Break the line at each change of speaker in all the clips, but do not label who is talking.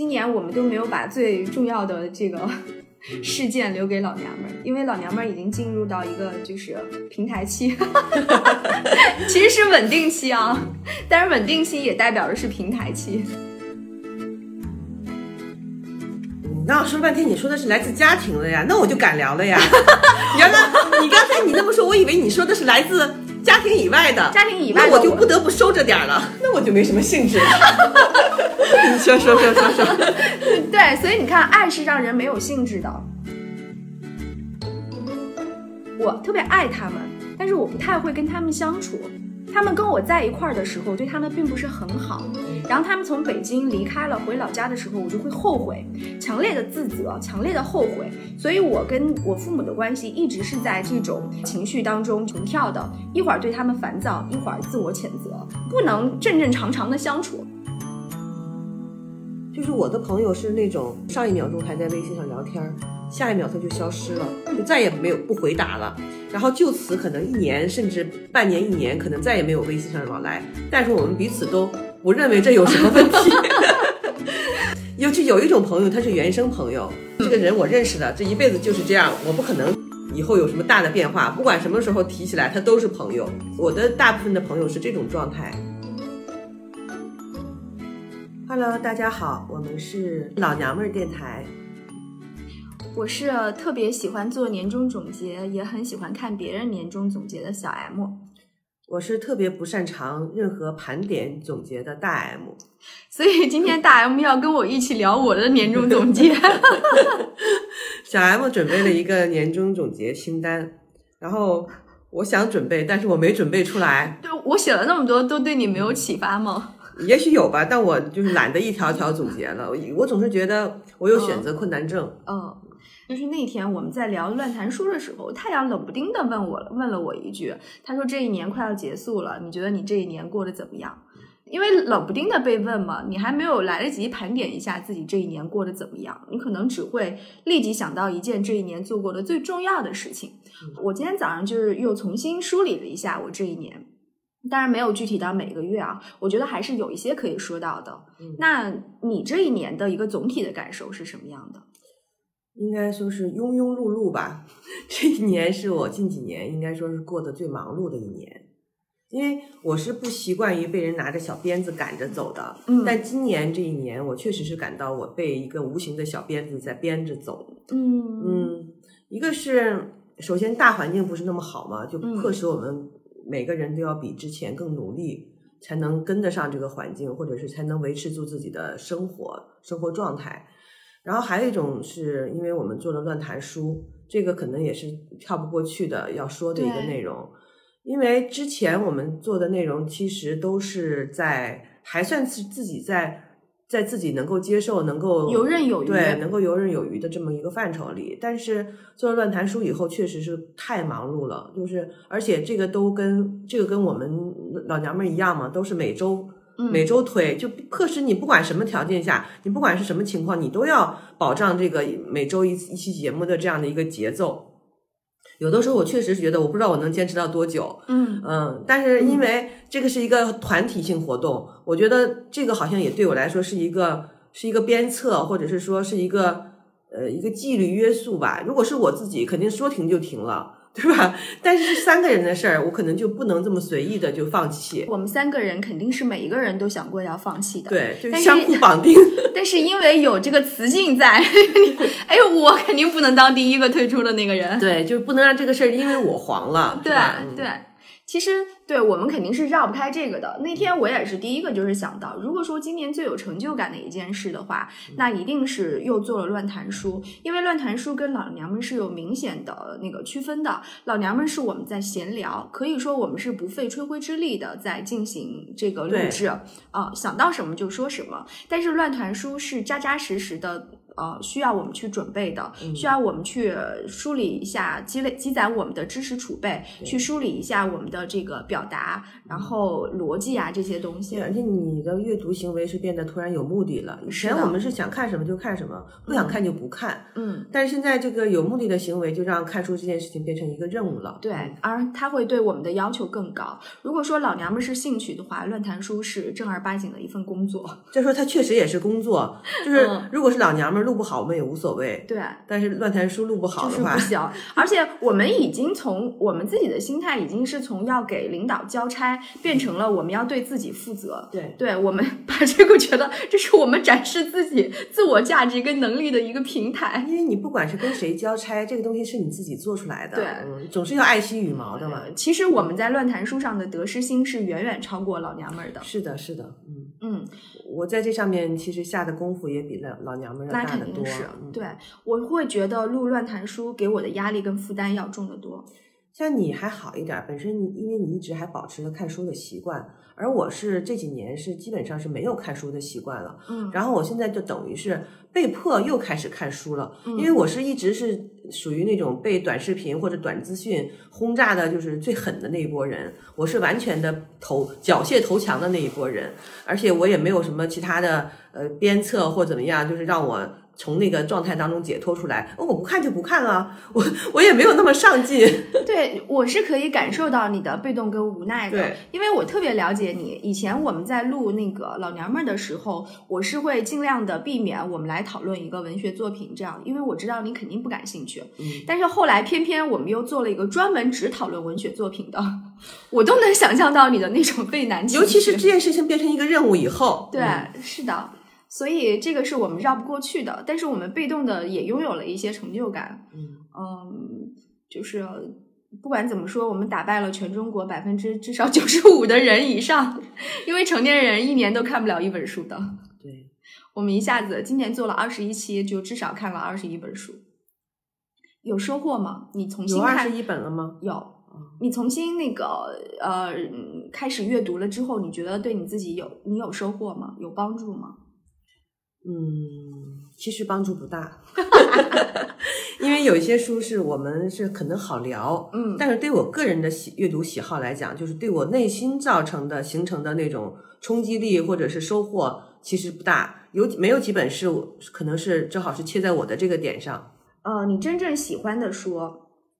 今年我们都没有把最重要的这个 事件留给老娘们儿，因为老娘们儿已经进入到一个就是平台期，其实是稳定期啊，但是稳定期也代表的是平台期。
那我说了半天，你说的是来自家庭的呀，那我就敢聊了呀。原来你刚才你那么说，我以为你说的是来自家庭以外的，
家庭以外的
那我就不得不收着点儿了，那我就没什么兴致。你说说说说说，
对，所以你看，爱是让人没有兴致的。我特别爱他们，但是我不太会跟他们相处。他们跟我在一块儿的时候，对他们并不是很好。然后他们从北京离开了，回老家的时候，我就会后悔，强烈的自责，强烈的后悔。所以我跟我父母的关系一直是在这种情绪当中重跳的，一会儿对他们烦躁，一会儿自我谴责，不能正正常常的相处。
就是我的朋友是那种上一秒钟还在微信上聊天，下一秒他就消失了，就再也没有不回答了。然后就此可能一年甚至半年、一年，可能再也没有微信上的往来。但是我们彼此都不认为这有什么问题。尤其有一种朋友，他是原生朋友，这个人我认识的，这一辈子就是这样，我不可能以后有什么大的变化。不管什么时候提起来，他都是朋友。我的大部分的朋友是这种状态。Hello，大家好，我们是老娘们儿电台。
我是特别喜欢做年终总结，也很喜欢看别人年终总结的小 M。
我是特别不擅长任何盘点总结的大 M。
所以今天大 M 要跟我一起聊我的年终总结。
小 M 准备了一个年终总结清单，然后我想准备，但是我没准备出来。
对我写了那么多，都对你没有启发吗？
也许有吧，但我就是懒得一条条总结了。我我总是觉得我有选择困难症。
嗯，就是那天我们在聊乱谈书的时候，太阳冷不丁的问我问了我一句，他说这一年快要结束了，你觉得你这一年过得怎么样？因为冷不丁的被问嘛，你还没有来得及盘点一下自己这一年过得怎么样，你可能只会立即想到一件这一年做过的最重要的事情。我今天早上就是又重新梳理了一下我这一年。当然没有具体到每个月啊，我觉得还是有一些可以说到的。那你这一年的一个总体的感受是什么样的？
应该说是庸庸碌碌吧。这一年是我近几年应该说是过得最忙碌的一年，因为我是不习惯于被人拿着小鞭子赶着走的。
嗯
但今年这一年，我确实是感到我被一个无形的小鞭子在鞭着走。
嗯
嗯，一个是首先大环境不是那么好嘛，就
嗯
迫使我们每个人都要比之前更努力，才能跟得上这个环境，或者是才能维持住自己的生活生活状态。然后还有一种是因为我们做了乱谈书，这个可能也是跳不过去的要说的一个内容，因为之前我们做的内容其实都是在还算是自己在在自己能够接受、能够
游刃有余
对，能够游刃有余的这么一个范畴里。但是做了乱谈书以后，确实是太忙碌了，就是而且这个都跟这个跟我们老娘们儿一样嘛，都是每周。
嗯
每周推，就迫使你不管什么条件下，你不管是什么情况，你都要保障这个每周一一期节目的这样的一个节奏。有的时候我确实是觉得，我不知道我能坚持到多久，
嗯
嗯，但是因为这个是一个团体性活动，我觉得这个好像也对我来说是一个是一个鞭策，或者是说是一个呃一个纪律约束吧。如果是我自己，肯定说停就停了，对吧？但是是三个人的事儿，我可能就不能这么随意的就放弃。
我们三个人肯定是每一个人都想过要放弃的，。
对，就是相互绑定。
但是因为有这个雌竞在，哎，我肯定不能当第一个退出的那个人。
对，就是不能让这个事儿因为我黄了，
对
是吧嗯
对，其实对我们肯定是绕不开这个的。那天我也是第一个就是想到，如果说今年最有成就感的一件事的话，那一定是又做了乱谈书，因为乱谈书跟老娘们是有明显的那个区分的。老娘们是我们在闲聊，可以说我们是不费吹灰之力的在进行这个录制啊、想到什么就说什么。但是乱谈书是扎扎实实的呃需要我们去准备的，
嗯
需要我们去梳理一下积累积攒我们的知识储备，去梳理一下我们的这个表达，然后逻辑啊这些东西
对，。而且你的阅读行为是变得突然有目的了。以前我们是想看什么就看什么，不想看就不看。
嗯，
但是现在这个有目的的行为，就让看书这件事情变成一个任务了。
对，而它会对我们的要求更高。如果说老娘们是兴趣的话，论坛书是正儿八经的一份工作。
再 说它确实也是工作，就是
嗯
如果是老娘们儿录不好，我们也无所谓。
对，
但是乱谈书录不好的话
就是不，行。而且我们已经从我们自己的心态，已经是从要给领导交差，变成了我们要对自己负责。
对
对我们把这个觉得这是我们展示自己自我价值跟能力的一个平台。
因为你不管是跟谁交差，这个东西是你自己做出来的，
对
嗯，总是要爱惜羽毛的嘛。
其实我们在乱谈书上的得失心是远远超过老娘们儿的。
是的，是的，嗯，
嗯，
我在这上面其实下的功夫也比老老娘们儿要
那
大得多。
肯定是
嗯
对，我会觉得录乱谈书给我的压力跟负担要重得多。
像你还好一点儿，本身你因为你一直还保持了看书的习惯，而我是这几年是基本上是没有看书的习惯了。
嗯
然后我现在就等于是被迫又开始看书了，
嗯
因为我是一直是属于那种被短视频或者短资讯轰炸的，就是最狠的那一波人。我是完全的投缴械投降的那一波人，而且我也没有什么其他的呃鞭策或怎么样，就是让我。从那个状态当中解脱出来，哦，我不看就不看啊，我我也没有那么上进，
对，我是可以感受到你的被动跟无奈的，因为我特别了解你。以前我们在录那个老娘们儿的时候，我是会尽量的避免我们来讨论一个文学作品这样，因为我知道你肯定不感兴趣。
嗯
但是后来偏偏我们又做了一个专门只讨论文学作品的，我都能想象到你的那种畏难。
尤其是这件事情变成一个任务以后，
对，
嗯
是的。所以这个是我们绕不过去的，但是我们被动的也拥有了一些成就感。
嗯
嗯，就是不管怎么说，我们打败了全中国百分之至少九十五的人以上，因为成年人一年都看不了一本书的。
对，
我们一下子今年做了二十一期，就至少看了二十一本书，有收获吗？你重新看
有二十一本了吗？
有，你重新那个呃嗯开始阅读了之后，你觉得对你自己有你有收获吗？有帮助吗？
嗯，其实帮助不大，因为有一些书是我们是可能好聊，
嗯
但是对我个人的喜阅读喜好来讲，就是对我内心造成的形成的那种冲击力或者是收获，其实不大。有没有几本是我可能是正好是切在我的这个点上？
呃，你真正喜欢的书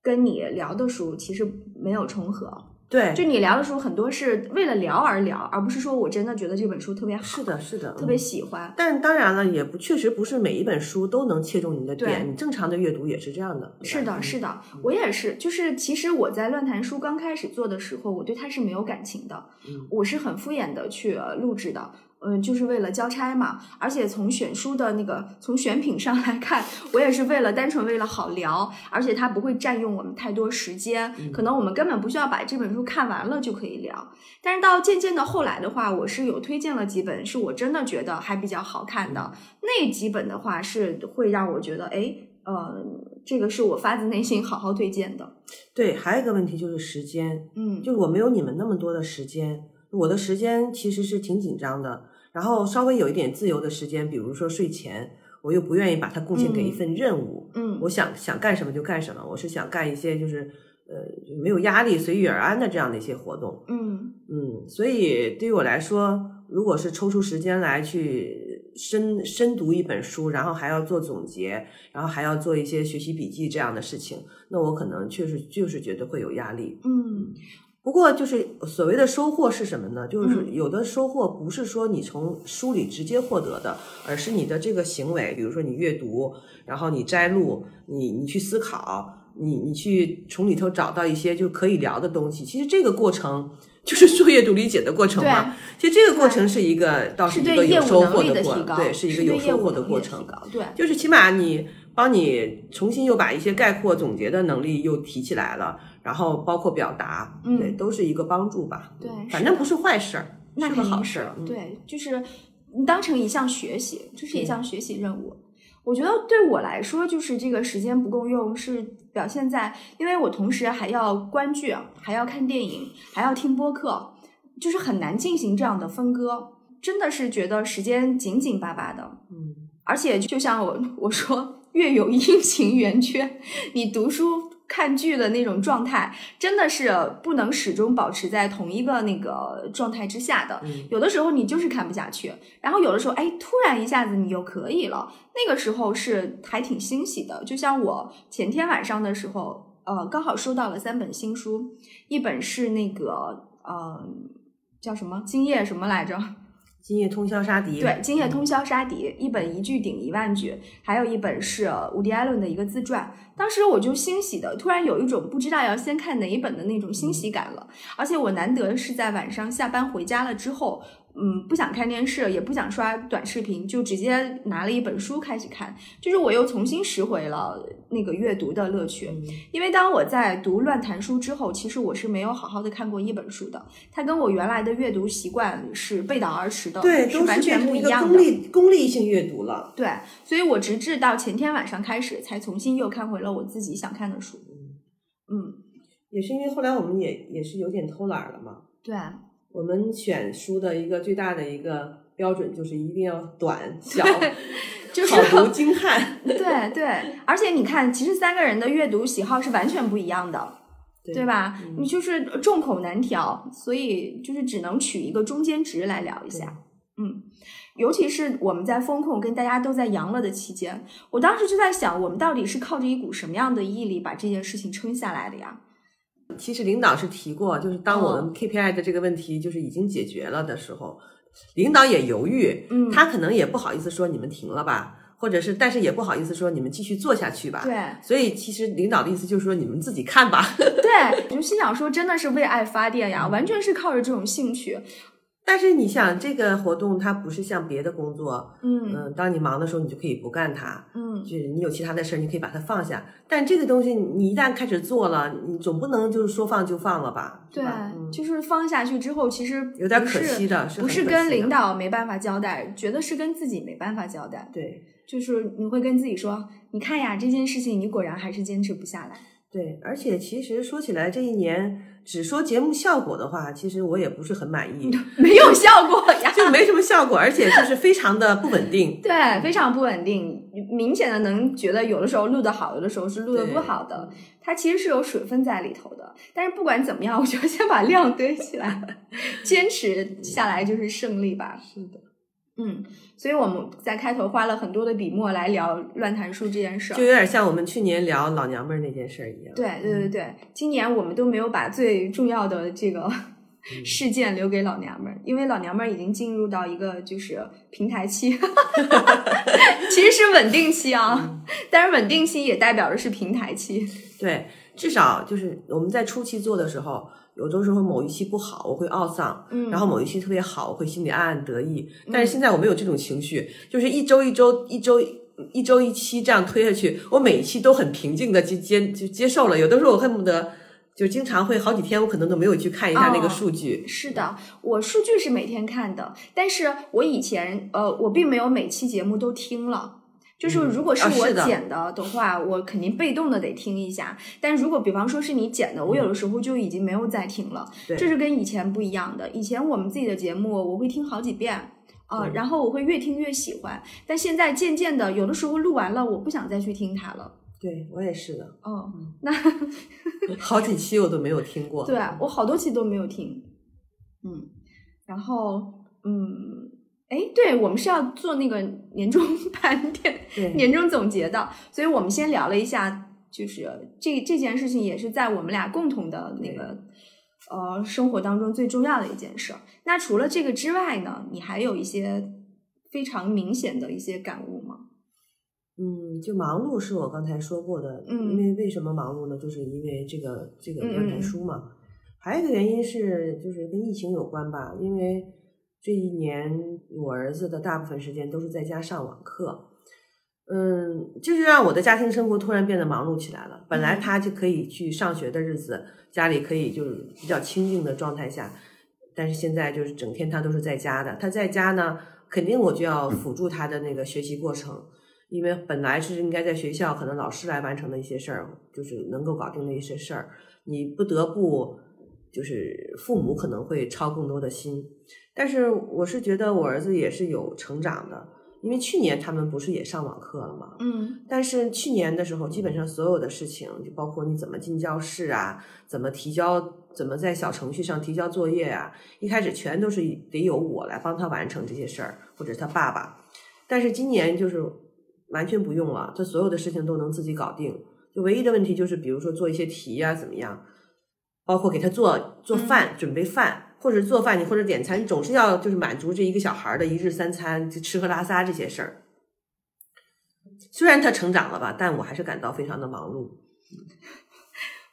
跟你聊的书其实没有重合。
对，
就你聊的时候很多是为了聊而聊，而不是说我真的觉得这本书特别好，
是的，是的，
特别
嗯
喜欢。
但当然了，也不确实不是每一本书都能切中你的点。你正常的阅读也是这样的。
是的，
嗯
是的，我也是。就是其实我在乱谈书刚开始做的时候，我对它是没有感情的，
嗯
我是很敷衍的去呃录制的。嗯，就是为了交差嘛，而且从选书的那个从选品上来看，我也是为了单纯为了好聊，而且它不会占用我们太多时间，
嗯
可能我们根本不需要把这本书看完了就可以聊。但是到渐渐的后来的话，我是有推荐了几本是我真的觉得还比较好看的，那几本的话是会让我觉得，哎，呃，这个是我发自内心好好推荐的。
对，还有一个问题就是时间，
嗯，
就是我没有你们那么多的时间，我的时间其实是挺紧张的。然后稍微有一点自由的时间，比如说睡前，我又不愿意把它贡献给一份任务。
嗯
我想想干什么就干什么，我是想干一些就是呃就没有压力、随遇而安的这样的一些活动。
嗯
嗯，所以对于我来说，如果是抽出时间来去深深读一本书，然后还要做总结，然后还要做一些学习笔记这样的事情，那我可能确实就是觉得会有压力。
嗯
不过，就是所谓的收获是什么呢？就是
嗯
有的收获不是说你从书里直接获得的，而是你的这个行为，比如说你阅读，然后你摘录，你你去思考，你你去从里头找到一些就可以聊的东西。其实这个过程就是书阅读理解的过程嘛。其实这个过程是一个倒
是
一个有收
获的
过
程，
对，是一个有收获
业务能力
过程。
的。对，
就是起码你帮你重新又把一些概括总结的能力又提起来了，然后包括表达，
嗯
对，都是一个帮助吧。
对
反正不是坏事儿，是个
那是
好事儿。嗯，
对，就是你当成一项学习，这是一
嗯
项学习任务。我觉得对我来说，就是这个时间不够用，是表现在，因为我同时还要观剧，还要看电影，还要听播客，就是很难进行这样的分割。真的是觉得时间紧紧巴巴的，
嗯，
而且就像我我说，月有阴晴圆缺，你读书。看剧的那种状态，真的是不能始终保持在同一个那个状态之下的。有的时候你就是看不下去，然后有的时候，哎，突然一下子你又可以了，那个时候是还挺欣喜的。就像我前天晚上的时候，呃，刚好收到了三本新书，一本是那个呃叫什么《今夜》什么来着。
今夜通宵杀敌，
对，今夜通宵杀敌，一本一句顶一万句，还有一本是伍迪·艾伦的一个自传。当时我就欣喜的，突然有一种不知道要先看哪一本的那种欣喜感了。而且我难得是在晚上下班回家了之后。嗯，不想看电视，也不想刷短视频，就直接拿了一本书开始看。就是我又重新拾回了那个阅读的乐趣。因为当我在读乱谈书之后，其实我是没有好好的看过一本书的。它跟我原来的阅读习惯是背道而驰的，
对，
是完全不一样
的。功利功利性阅读了。
对，所以我直至到前天晚上开始，才重新又看回了我自己想看的书。嗯，
也是因为后来我们也也是有点偷懒了嘛。
对。
我们选书的一个最大的一个标准就是一定要短 小，
就是
好读精悍。
对对，而且你看，其实三个人的阅读喜好是完全不一样的，对吧？你就是众口难调，所以就是只能取一个中间值来聊一下。嗯，尤其是我们在风控跟大家都在阳了的期间，我当时就在想，我们到底是靠着一股什么样的毅力把这件事情撑下来的呀？
其实领导是提过，就是当我们 KPI 的这个问题就是已经解决了的时候，领导也犹豫，
嗯，
他可能也不好意思说你们停了吧，或者是，但是也不好意思说你们继续做下去吧，
对，
所以其实领导的意思就是说你们自己看吧，
对，我就心想说真的是为爱发电呀，完全是靠着这种兴趣。
但是你想，这个活动它不是像别的工作，
嗯
嗯，当你忙的时候，你就可以不干它，
嗯，
就是你有其他的事儿，你可以把它放下。但这个东西，你一旦开始做了，你总不能就是说放就放了吧？
对，就是放下去之后，其实
有点可惜的，
不是跟领导没办法交代，觉得是跟自己没办法交代。
对，
就是你会跟自己说，你看呀，这件事情你果然还是坚持不下来。
对，而且其实说起来，这一年。只说节目效果的话，其实我也不是很满意，
没有效果呀，
就没什么效果，而且就是非常的不稳定。
对，非常不稳定，明显的能觉得有的时候录的好，有的时候是录的不好的。它其实是有水分在里头的。但是不管怎么样，我觉得先把量堆起来，坚持下来就是胜利吧。
是的。
嗯，所以我们在开头花了很多的笔墨来聊乱谈书这件事儿，
就有点像我们去年聊老娘们儿那件事儿一样。
对对对对，今年我们都没有把最重要的这个事件留给老娘们儿，因为老娘们儿已经进入到一个就是平台期，其实是稳定期啊，但是稳定期也代表着是平台期。
对，至少就是我们在初期做的时候。有的时候某一期不好，我会懊丧；
嗯，
然后某一期特别好，我会心里暗暗得意。但是现在我没有这种情绪，就是一周一周一周一周一期这样推下去，我每一期都很平静的接接就接受了。有的时候我恨不得就经常会好几天，我可能都没有去看一下那个数据。
是的，我数据是每天看的，但是我以前呃，我并没有每期节目都听了。就是如果是我剪的的话，我肯定被动的得听一下。但如果比方说是你剪的，我有的时候就已经没有再听了。这是跟以前不一样的。以前我们自己的节目，我会听好几遍啊，然后我会越听越喜欢。但现在渐渐的，有的时候录完了，我不想再去听它了。
对我也是的。
哦，那
好几期我都没有听过。
对我好多期都没有听。嗯，然后嗯。哎，对，我们是要做那个年终 盘点、年终总结的，所以我们先聊了一下，就是这这件事情也是在我们俩共同的那个呃生活当中最重要的一件事。那除了这个之外呢，你还有一些非常明显的一些感悟吗？
嗯，就忙碌是我刚才说过的，
嗯，
因为为什么忙碌呢？就是因为这个这个要看书嘛。还有一个原因是，就是跟疫情有关吧，因为。这一年，我儿子的大部分时间都是在家上网课，嗯，就是让我的家庭生活突然变得忙碌起来了。本来他就可以去上学的日子，家里可以就是比较清静的状态下，但是现在就是整天他都是在家的。他在家呢，肯定我就要辅助他的那个学习过程，因为本来是应该在学校可能老师来完成的一些事儿，就是能够搞定的一些事儿，你不得不就是父母可能会操更多的心。但是我是觉得我儿子也是有成长的，因为去年他们不是也上网课了吗？
嗯
但是去年的时候，基本上所有的事情，就包括你怎么进教室啊，怎么提交，怎么在小程序上提交作业啊，一开始全都是得由我来帮他完成这些事儿，或者是他爸爸。但是今年就是完全不用了，他所有的事情都能自己搞定。就唯一的问题就是，比如说做一些题呀、怎么样，包括给他做做饭、准备饭，或者做饭你或者点餐，你总是要就是满足这一个小孩儿的一日三餐，就吃喝拉撒这些事儿。虽然他成长了吧，但我还是感到非常的忙碌。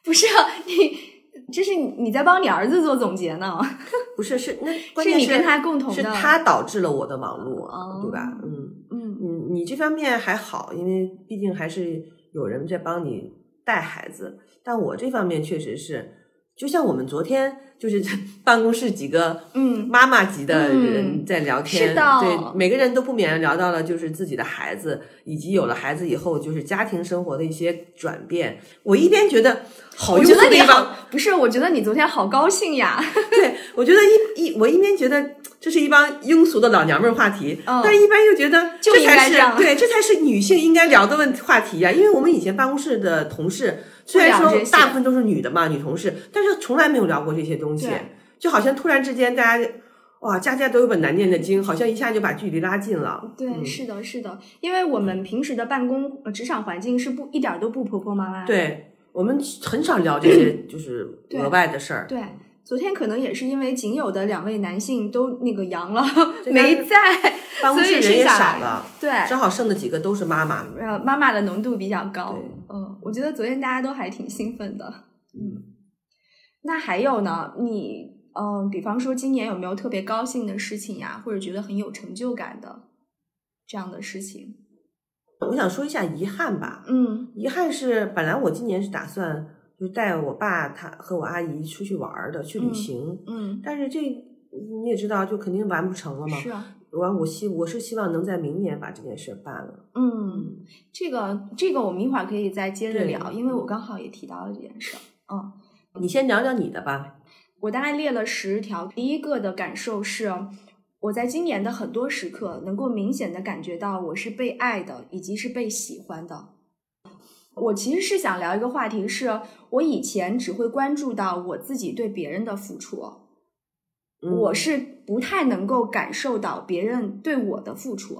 不是啊，你这是你你在帮你儿子做总结呢？
不是，是那关键
是你跟他共同的
是他导致了我的忙碌，
哦
对吧？嗯
嗯
嗯，你这方面还好，因为毕竟还是有人在帮你带孩子，但我这方面确实是，就像我们昨天就是 办公室几个
嗯
妈妈级的人
嗯
在聊天，
是的
对每个人都不免聊到了就是自己的孩子，以及有了孩子以后就是家庭生活的一些转变。我一边觉得好庸
我觉得你
俗的地
方，不是，我觉得你昨天好高兴呀。
对，我觉得一一我一边觉得这是一帮庸俗的老娘们儿话题，
嗯
但一般又觉得这才是对，这才是女性应该聊的问话题呀、因为我们以前办公室的同事，虽然说大部分都是女的嘛，女同事，但是从来没有聊过这些东西，就好像突然之间大家哇，家家都有本难念的经，好像一下就把距离拉近了。
对，
嗯。
是的，是的，因为我们平时的办公呃职场环境是不一点儿都不婆婆妈妈。
对我们很少聊这些 就是额外的事儿。
对，昨天可能也是因为仅有的两位男性都那个阳了，没在，
办公室人也少了，
对，
正好剩的几个都是妈妈。
呃，妈妈的浓度比较高。
对。
嗯，我觉得昨天大家都还挺兴奋的。嗯，那还有呢？你嗯、呃比方说今年有没有特别高兴的事情呀，或者觉得很有成就感的这样的事情？
我想说一下遗憾吧，
嗯
遗憾是，本来我今年是打算就带我爸他和我阿姨出去玩儿的，去旅
嗯
行，
嗯，
但是这你也知道，就肯定完不成了嘛。
是啊，
完，我希我是希望能在明年把这件事儿办了。
嗯，这个这个我们一会儿可以再接着聊，因为我刚好也提到了这件事儿。嗯，
你先聊聊你的吧。
我大概列了十条。第一个的感受是，我在今年的很多时刻能够明显的感觉到我是被爱的，以及是被喜欢的。我其实是想聊一个话题是，我以前只会关注到我自己对别人的付出，
嗯
我是不太能够感受到别人对我的付出。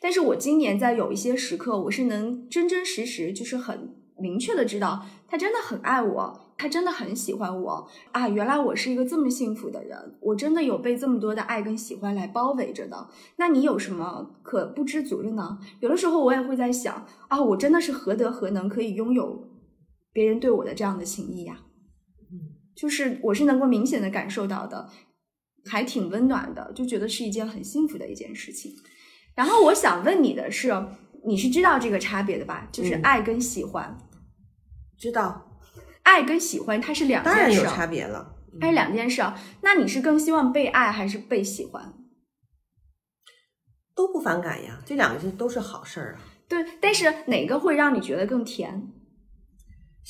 但是我今年在有一些时刻，我是能真真实实，就是很明确的知道，他真的很爱我，他真的很喜欢我啊！原来我是一个这么幸福的人，我真的有被这么多的爱跟喜欢来包围着的。那你有什么可不知足的呢？有的时候我也会在想啊，我真的是何德何能可以拥有别人对我的这样的情谊呀？就是我是能够明显的感受到的，还挺温暖的，就觉得是一件很幸福的一件事情。然后我想问你的是，你是知道这个差别的吧？就是
嗯
爱跟喜欢，
知道，
爱跟喜欢它是两
当然有差别了。
它是两件事儿。那你是更希望被爱还是被喜欢？
都不反感呀，这两个是都是好事儿啊。
对，但是哪个会让你觉得更甜？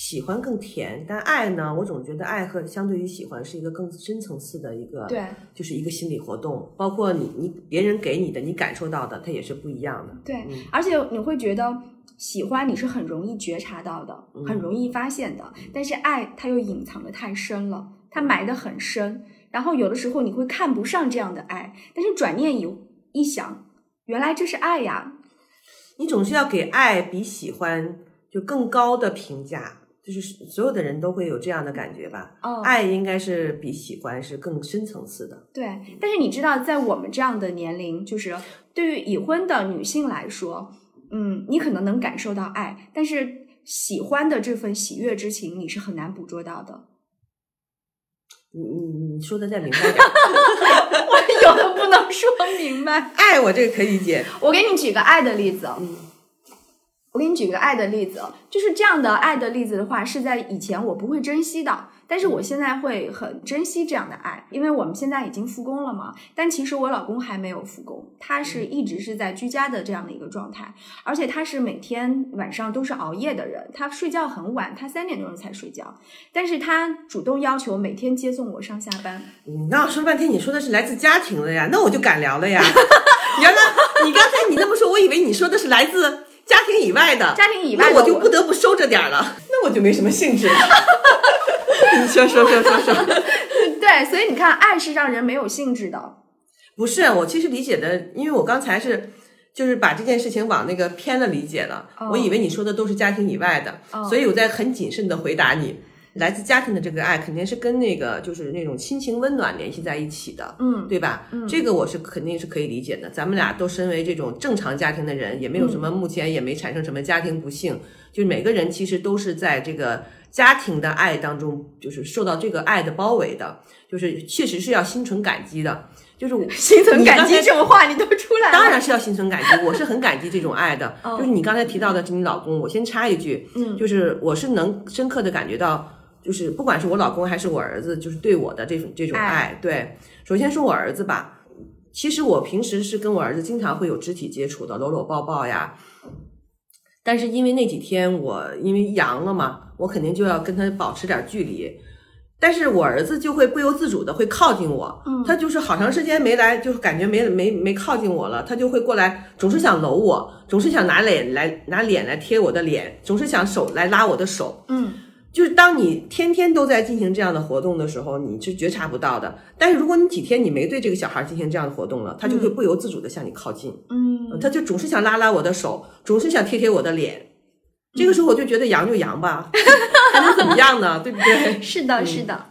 喜欢更甜，但爱呢，我总觉得爱和相对于喜欢是一个更深层次的一个，
对，
就是一个心理活动。包括你你别人给你的，你感受到的，它也是不一样的。
对，
嗯
而且你会觉得喜欢你是很容易觉察到的，
嗯
很容易发现的，但是爱它又隐藏的太深了，它埋得很深，然后有的时候你会看不上这样的爱，但是转念一一想，原来这是爱呀，
你总是要给爱比喜欢就更高的评价，就是所有的人都会有这样的感觉吧。
哦，
爱应该是比喜欢是更深层次的。
对，但是你知道，在我们这样的年龄，就是对于已婚的女性来说，嗯，你可能能感受到爱，但是喜欢的这份喜悦之情，你是很难捕捉到的。
你你你说的再明白点
我有的不能说明白。
爱我这个可以理解。
我给你举个爱的例子，
嗯
我给你举个爱的例子，就是这样的爱的例子的话，是在以前我不会珍惜的，但是我现在会很珍惜这样的爱，因为我们现在已经复工了嘛。但其实我老公还没有复工，他是一直是在居家的这样的一个状态，而且他是每天晚上都是熬夜的人，他睡觉很晚，他三点多钟才睡觉，但是他主动要求每天接送我上下班。
你刚刚说半天，你说的是来自家庭的呀，那我就敢聊了呀。原来你刚才你那么说，我以为你说的是来自家庭以外的，
家庭以外的
那我就不得不收着点儿了，那我就没什么兴致了。你说说说说说，
对，所以你看，爱是让人没有兴致的。
不是我其实理解的，因为我刚才是就是把这件事情往那个偏了理解了，
哦
我以为你说的都是家庭以外的，
哦
所以我在很谨慎的回答你。来自家庭的这个爱，肯定是跟那个就是那种亲情温暖联系在一起的，
嗯
对吧？嗯这个我是肯定是可以理解的。咱们俩都身为这种正常家庭的人，也没有什么，目前也没产生什么家庭不幸，就是每个人其实都是在这个家庭的爱当中，就是受到这个爱的包围的，就是确实是要心存感激的。就是我
心存感激这种话你都出来了，
当然是要心存感激，我是很感激这种爱的。
哦
就是你刚才提到的是你老公，我先插一句，
嗯
就是我是能深刻的感觉到，就是不管是我老公还是我儿子，就是对我的这种这种
爱
爱。对，首先说我儿子吧，其实我平时是跟我儿子经常会有肢体接触的，搂搂抱抱呀。但是因为那几天我因为阳了嘛，我肯定就要跟他保持点距离。但是我儿子就会不由自主的会靠近我，
嗯
他就是好长时间没来，就是感觉没没没靠近我了，他就会过来，总是想搂我，总是想拿脸来拿脸来贴我的脸，总是想手来拉我的手。
嗯
就是当你天天都在进行这样的活动的时候，你是觉察不到的。但是如果你几天你没对这个小孩进行这样的活动了，他就会不由自主的向你靠近，
嗯，
他就总是想拉拉我的手，总是想贴贴我的脸。这个时候我就觉得阳就阳吧，还能怎么样呢？对不对？
是的，是的，嗯。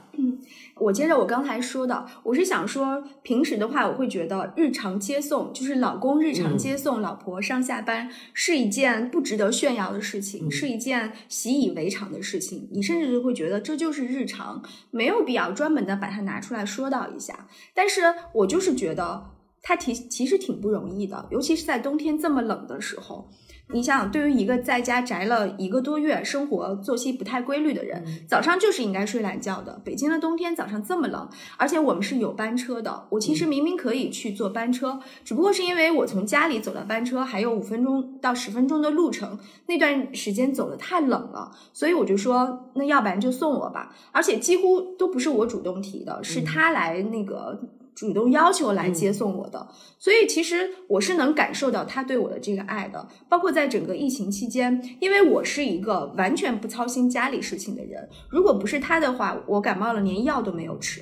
我接着我刚才说的，我是想说，平时的话，我会觉得日常接送，就是老公日常接送老婆上下班，是一件不值得炫耀的事情，是一件习以为常的事情。你甚至就会觉得这就是日常，没有必要专门的把它拿出来说道一下。但是我就是觉得他其其实挺不容易的，尤其是在冬天这么冷的时候。你想，对于一个在家宅了一个多月、生活作息不太规律的人，早上就是应该睡懒觉的。北京的冬天早上这么冷，而且我们是有班车的。我其实明明可以去坐班车，只不过是因为我从家里走到班车还有五分钟到十分钟的路程，那段时间走的太冷了，所以我就说，那要不然就送我吧。而且几乎都不是我主动提的，是他来那个。主动要求来接送我的，所以其实我是能感受到他对我的这个爱的。包括在整个疫情期间，因为我是一个完全不操心家里事情的人，如果不是他的话，我感冒了连药都没有吃。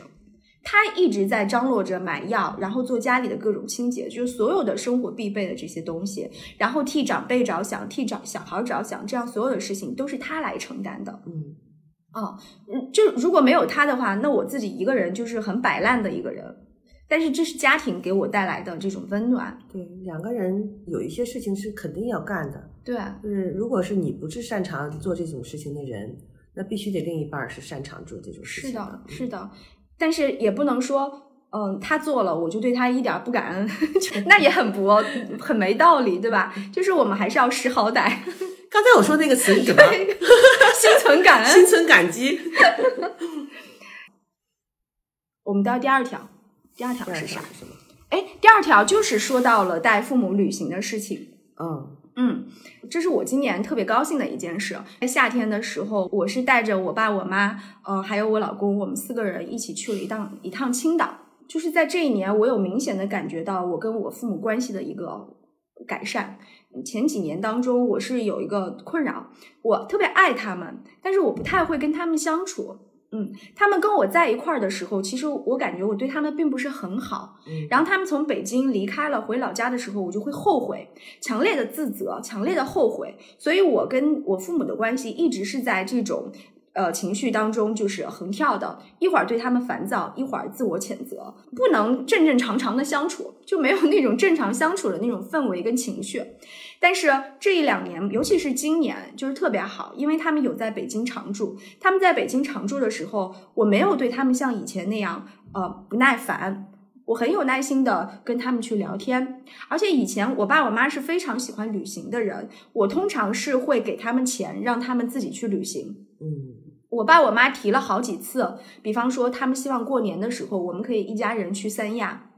他一直在张罗着买药，然后做家里的各种清洁，就是所有的生活必备的这些东西，然后替长辈着想，替长小孩着想，这样所有的事情都是他来承担的。
嗯，
哦，嗯，就如果没有他的话，那我自己一个人就是很摆烂的一个人。但是这是家庭给我带来的这种温暖，
对，两个人有一些事情是肯定要干的，
对，
就是如果是你不是擅长做这种事情的人，那必须得另一半儿是擅长做这种事情
是的，是的。但是也不能说，嗯，他做了我就对他一点不感恩，那也很不很没道理，对吧？就是我们还是要识好歹，
刚才我说那个词是什么？
心存感恩。
心存感激。
我们到第二条，第二条是啥？
条是什么？
哎，第二条就是说到了带父母旅行的事情。
嗯
嗯，这是我今年特别高兴的一件事。在夏天的时候，我是带着我爸、我妈，呃，还有我老公，我们四个人一起去了一趟一趟青岛。就是在这一年，我有明显的感觉到我跟我父母关系的一个改善。前几年当中，我是有一个困扰，我特别爱他们，但是我不太会跟他们相处。嗯，他们跟我在一块儿的时候，其实我感觉我对他们并不是很好。
嗯
然后他们从北京离开了，回老家的时候，我就会后悔，强烈的自责，强烈的后悔。所以我跟我父母的关系一直是在这种呃情绪当中，就是横跳的，一会儿对他们烦躁，一会儿自我谴责，不能正正常常的相处，就没有那种正常相处的那种氛围跟情绪。但是这一两年，尤其是今年，就是特别好，因为他们有在北京常住。他们在北京常住的时候，我没有对他们像以前那样，呃，不耐烦。我很有耐心的跟他们去聊天，而且以前我爸我妈是非常喜欢旅行的人，我通常是会给他们钱，让他们自己去旅行。
嗯
我爸我妈提了好几次，比方说他们希望过年的时候我们可以一家人去三亚，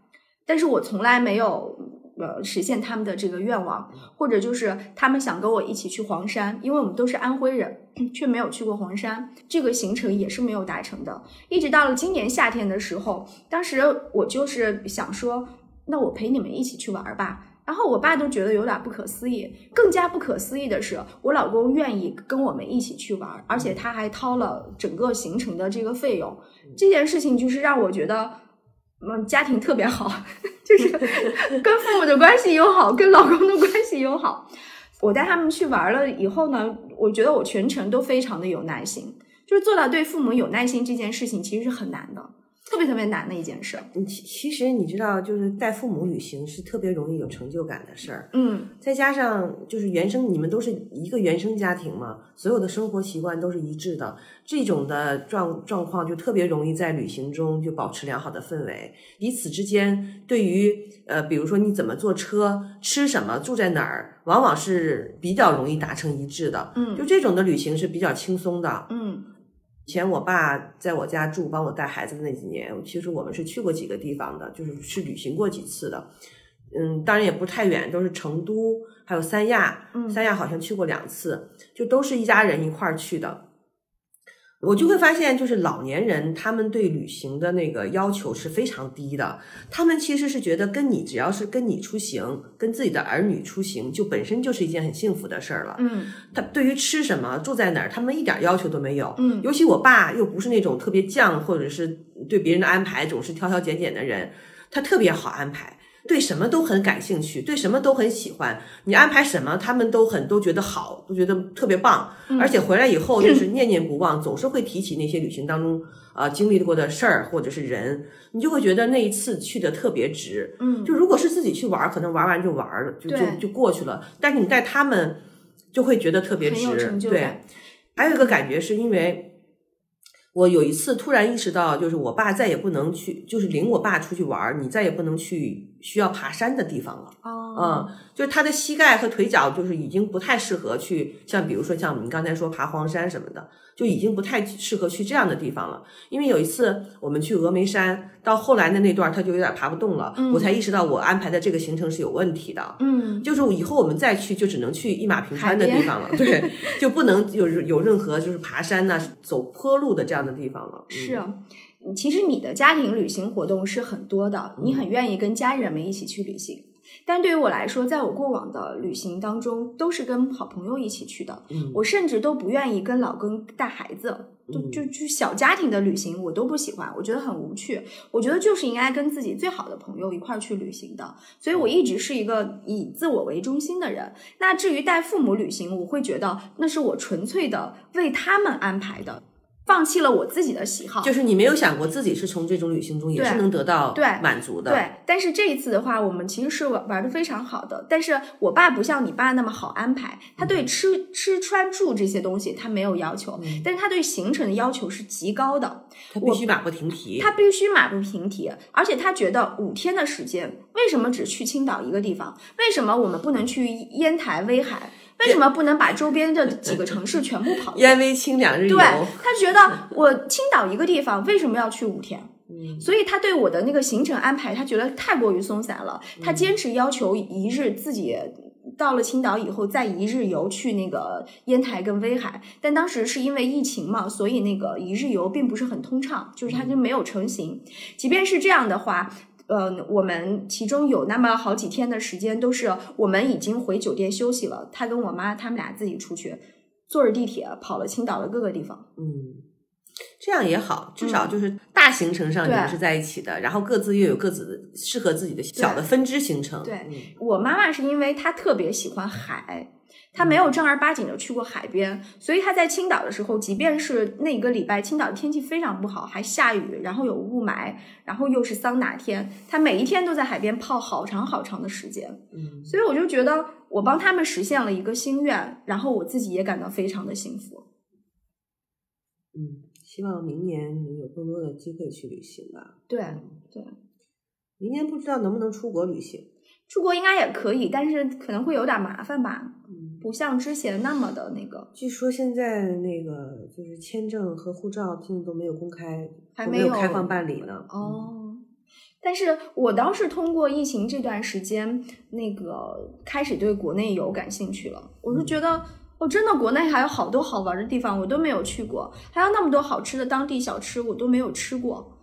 但是我从来没有呃实现他们的这个愿望，或者就是他们想跟我一起去黄山，因为我们都是安徽人，却没有去过黄山，这个行程也是没有达成的。一直到了今年夏天的时候，当时我就是想说，那我陪你们一起去玩吧。然后我爸都觉得有点不可思议。更加不可思议的是，我老公愿意跟我们一起去玩，而且他还掏了整个行程的这个费用。这件事情就是让我觉得，嗯，家庭特别好，就是跟父母的关系又好，跟老公的关系又好。我带他们去玩了以后呢，我觉得我全程都非常的有耐心，就是做到对父母有耐心这件事情其实是很难的。特别特别难的一件事。
嗯，其其实你知道，就是带父母旅行是特别容易有成就感的事儿。
嗯，
再加上就是原生，你们都是一个原生家庭嘛，所有的生活习惯都是一致的，这种的状状况就特别容易在旅行中就保持良好的氛围。彼此之间对于呃，比如说你怎么坐车、吃什么、住在哪儿，往往是比较容易达成一致的。
嗯
就这种的旅行是比较轻松的。
嗯
以前我爸在我家住，帮我带孩子的那几年，其实我们是去过几个地方的，就是去旅行过几次的。嗯，当然也不太远，都是成都，还有三亚。
嗯
三亚好像去过两次，就都是一家人一块儿去的。我就会发现，就是老年人他们对旅行的那个要求是非常低的。他们其实是觉得跟你只要是跟你出行，跟自己的儿女出行，就本身就是一件很幸福的事儿了。
嗯
他对于吃什么、住在哪儿，他们一点要求都没有。
嗯
尤其我爸又不是那种特别犟，或者是对别人的安排总是挑挑拣拣的人，他特别好安排，对什么都很感兴趣，对什么都很喜欢。你安排什么，他们都很都觉得好，都觉得特别棒。
嗯
而且回来以后就 是念念不忘，总是会提起那些旅行当中啊、呃经历过的事儿或者是人，你就会觉得那一次去的特别值。
嗯，
就如果是自己去玩儿，可能玩完就玩儿了，就就就过去了。但是你带他们，就会觉得特别值。对，还有一个感觉是因为我有一次突然意识到，就是我爸再也不能去，就是领我爸出去玩儿，你再也不能去需要爬山的地方了。
哦，
嗯，就是他的膝盖和腿脚就是已经不太适合去，像比如说像我们刚才说爬黄山什么的，就已经不太适合去这样的地方了。因为有一次我们去峨眉山，到后来的那段他就有点爬不动了，
嗯
我才意识到我安排的这个行程是有问题的。
嗯
就是以后我们再去，就只能去一马平川的地方了，对，就不能有有任何就是爬山呐、走坡路的这样的地方了。嗯
是。啊其实你的家庭旅行活动是很多的，你很愿意跟家人们一起去旅行。但对于我来说，在我过往的旅行当中，都是跟好朋友一起去的。
嗯
我甚至都不愿意跟老公带孩子，就
嗯
就就小家庭的旅行我都不喜欢，我觉得很无趣。我觉得就是应该跟自己最好的朋友一块儿去旅行的，所以我一直是一个以自我为中心的人。那至于带父母旅行，我会觉得那是我纯粹的为他们安排的，放弃了我自己的喜好。
就是你没有想过自己是从这种旅行中也是能得到
对
满足的。
对，但是这一次的话，我们其实是玩玩的非常好的。但是我爸不像你爸那么好安排，他对吃吃穿住这些东西他没有要求，
嗯
但是他对行程的要求是极高的。
他必须马不停蹄。
他必须马不停蹄，而且他觉得五天的时间，为什么只去青岛一个地方？为什么我们不能去烟台、威海？为什么不能把周边的几个城市全部跑一遍？
燕威清两日游
对，他觉得我青岛一个地方为什么要去五天？
嗯
所以他对我的那个行程安排，他觉得太过于松散了。他坚持要求一日自己到了青岛以后再一日游去那个烟台跟威海，但当时是因为疫情嘛，所以那个一日游并不是很通畅，就是它就没有成型。即便是这样的话。呃，我们其中有那么好几天的时间，都是我们已经回酒店休息了。他跟我妈他们俩自己出去，坐着地铁跑了青岛的各个地方。
嗯，这样也好，至少就是大行程上你们是在一起的，然后各自又有各自的适合自己的小的分支行程。
对
嗯
我妈妈是因为她特别喜欢海，她没有正儿八经的去过海边，所以他在青岛的时候，即便是那一个礼拜青岛的天气非常不好，还下雨，然后有雾霾，然后又是桑拿天，他每一天都在海边泡好长好长的时间。
嗯
所以我就觉得我帮他们实现了一个心愿，然后我自己也感到非常的幸福。
嗯，希望明年你有更多的机会去旅行吧。
对，
嗯
对，
明年不知道能不能出国旅行。
出国应该也可以，但是可能会有点麻烦吧，
嗯，
不像之前那么的那个。
据说现在那个就是签证和护照现在都没有公开，
还没有
没开放办理呢。嗯，
哦，但是我倒是通过疫情这段时间，那个开始对国内游感兴趣了。我是觉得，哦，真的国内还有好多好玩的地方我都没有去过，还有那么多好吃的当地小吃我都没有吃过。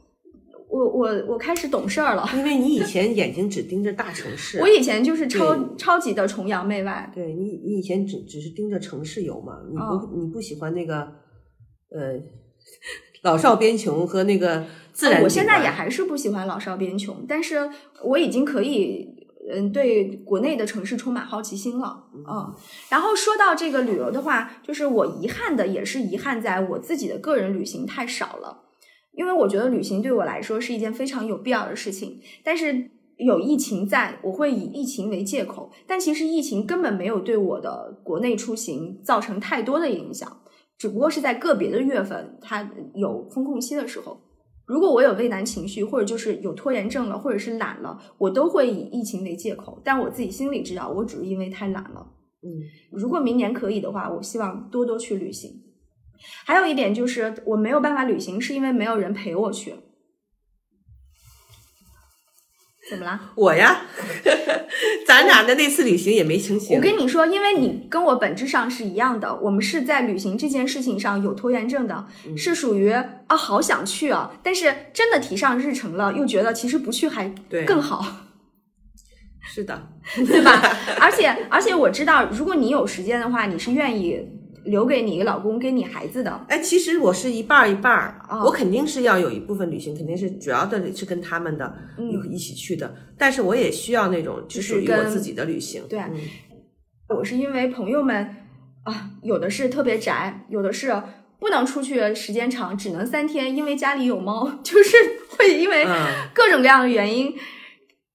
我我我开始懂事儿了。
因为你以 前眼睛只盯着大城市，
我以前就是超超级的崇洋媚外。
对你你以前只只是盯着城市游嘛，你不、
哦
你不喜欢那个呃老少边穷和那个自然
我现在也还是不喜欢老少边穷，但是我已经可以。嗯，对国内的城市充满好奇心了，嗯。然后说到这个旅游的话，就是我遗憾的也是遗憾在我自己的个人旅行太少了，因为我觉得旅行对我来说是一件非常有必要的事情。但是有疫情在，我会以疫情为借口，但其实疫情根本没有对我的国内出行造成太多的影响，只不过是在个别的月份它有风控期的时候。如果我有畏难情绪，或者就是有拖延症了，或者是懒了，我都会以疫情为借口。但我自己心里知道，我只是因为太懒了。
嗯
如果明年可以的话，我希望多多去旅行。还有一点就是，我没有办法旅行，是因为没有人陪我去。怎么啦？
我呀，咱俩的那次旅行也没成行。
我跟你说，因为你跟我本质上是一样的，我们是在旅行这件事情上有拖延症的，
嗯
是属于啊好想去啊，但是真的提上日程了，又觉得其实不去还
对
更好。
是的，
对吧？而且而且我知道，如果你有时间的话，你是愿意留给你老公跟你孩子的。
哎，其实我是一半儿一半儿、
哦
我肯定是要有一部分旅行，肯定是主要的是跟他们的
嗯。
一起去的，但是我也需要那种只属于我自己的旅行。
对
嗯。
我是因为朋友们啊，有的是特别宅，有的是不能出去时间长，只能三天，因为家里有猫，就是会因为
嗯。
各种各样的原因，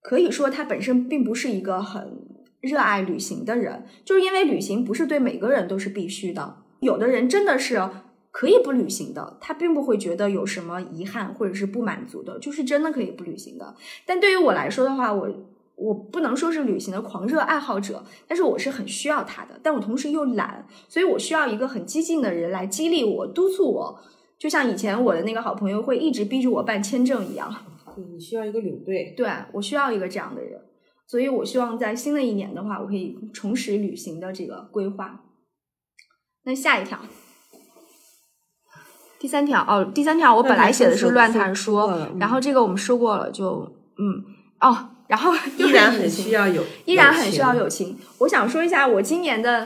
可以说它本身并不是一个很热爱旅行的人，就是因为旅行不是对每个人都是必须的，有的人真的是。可以不旅行的，他并不会觉得有什么遗憾或者是不满足的，就是真的可以不旅行的。但对于我来说的话，我我不能说是旅行的狂热爱好者，但是我是很需要他的，但我同时又懒，所以我需要一个很激进的人来激励我、督促我，就像以前我的那个好朋友会一直逼着我办签证一样。
对你需要一个领队。
对我需要一个这样的人，所以我希望在新的一年的话，我可以重拾旅行的这个规划。那下一条。第三条哦，第三条我本来写的是乱谈说然后这个我们说过了，就嗯哦，然后
依然很需要有，
依然很需要友情。我想说一下我今年的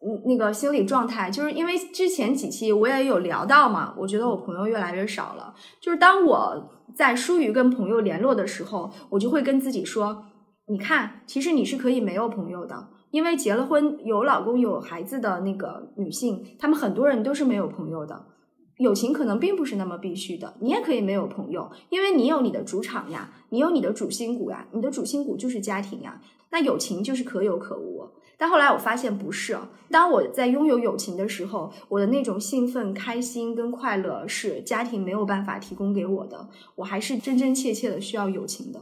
嗯那个心理状态，就是因为之前几期我也有聊到嘛，我觉得我朋友越来越少了。就是当我在疏于跟朋友联络的时候，我就会跟自己说：“你看，其实你是可以没有朋友的。”因为结了婚、有老公、有孩子的那个女性，她们很多人都是没有朋友的。友情可能并不是那么必须的，你也可以没有朋友，因为你有你的主场呀，你有你的主心骨呀，你的主心骨就是家庭呀。那友情就是可有可无。但后来我发现不是，当我在拥有友情的时候，我的那种兴奋、开心跟快乐是家庭没有办法提供给我的，我还是真真切切的需要友情的。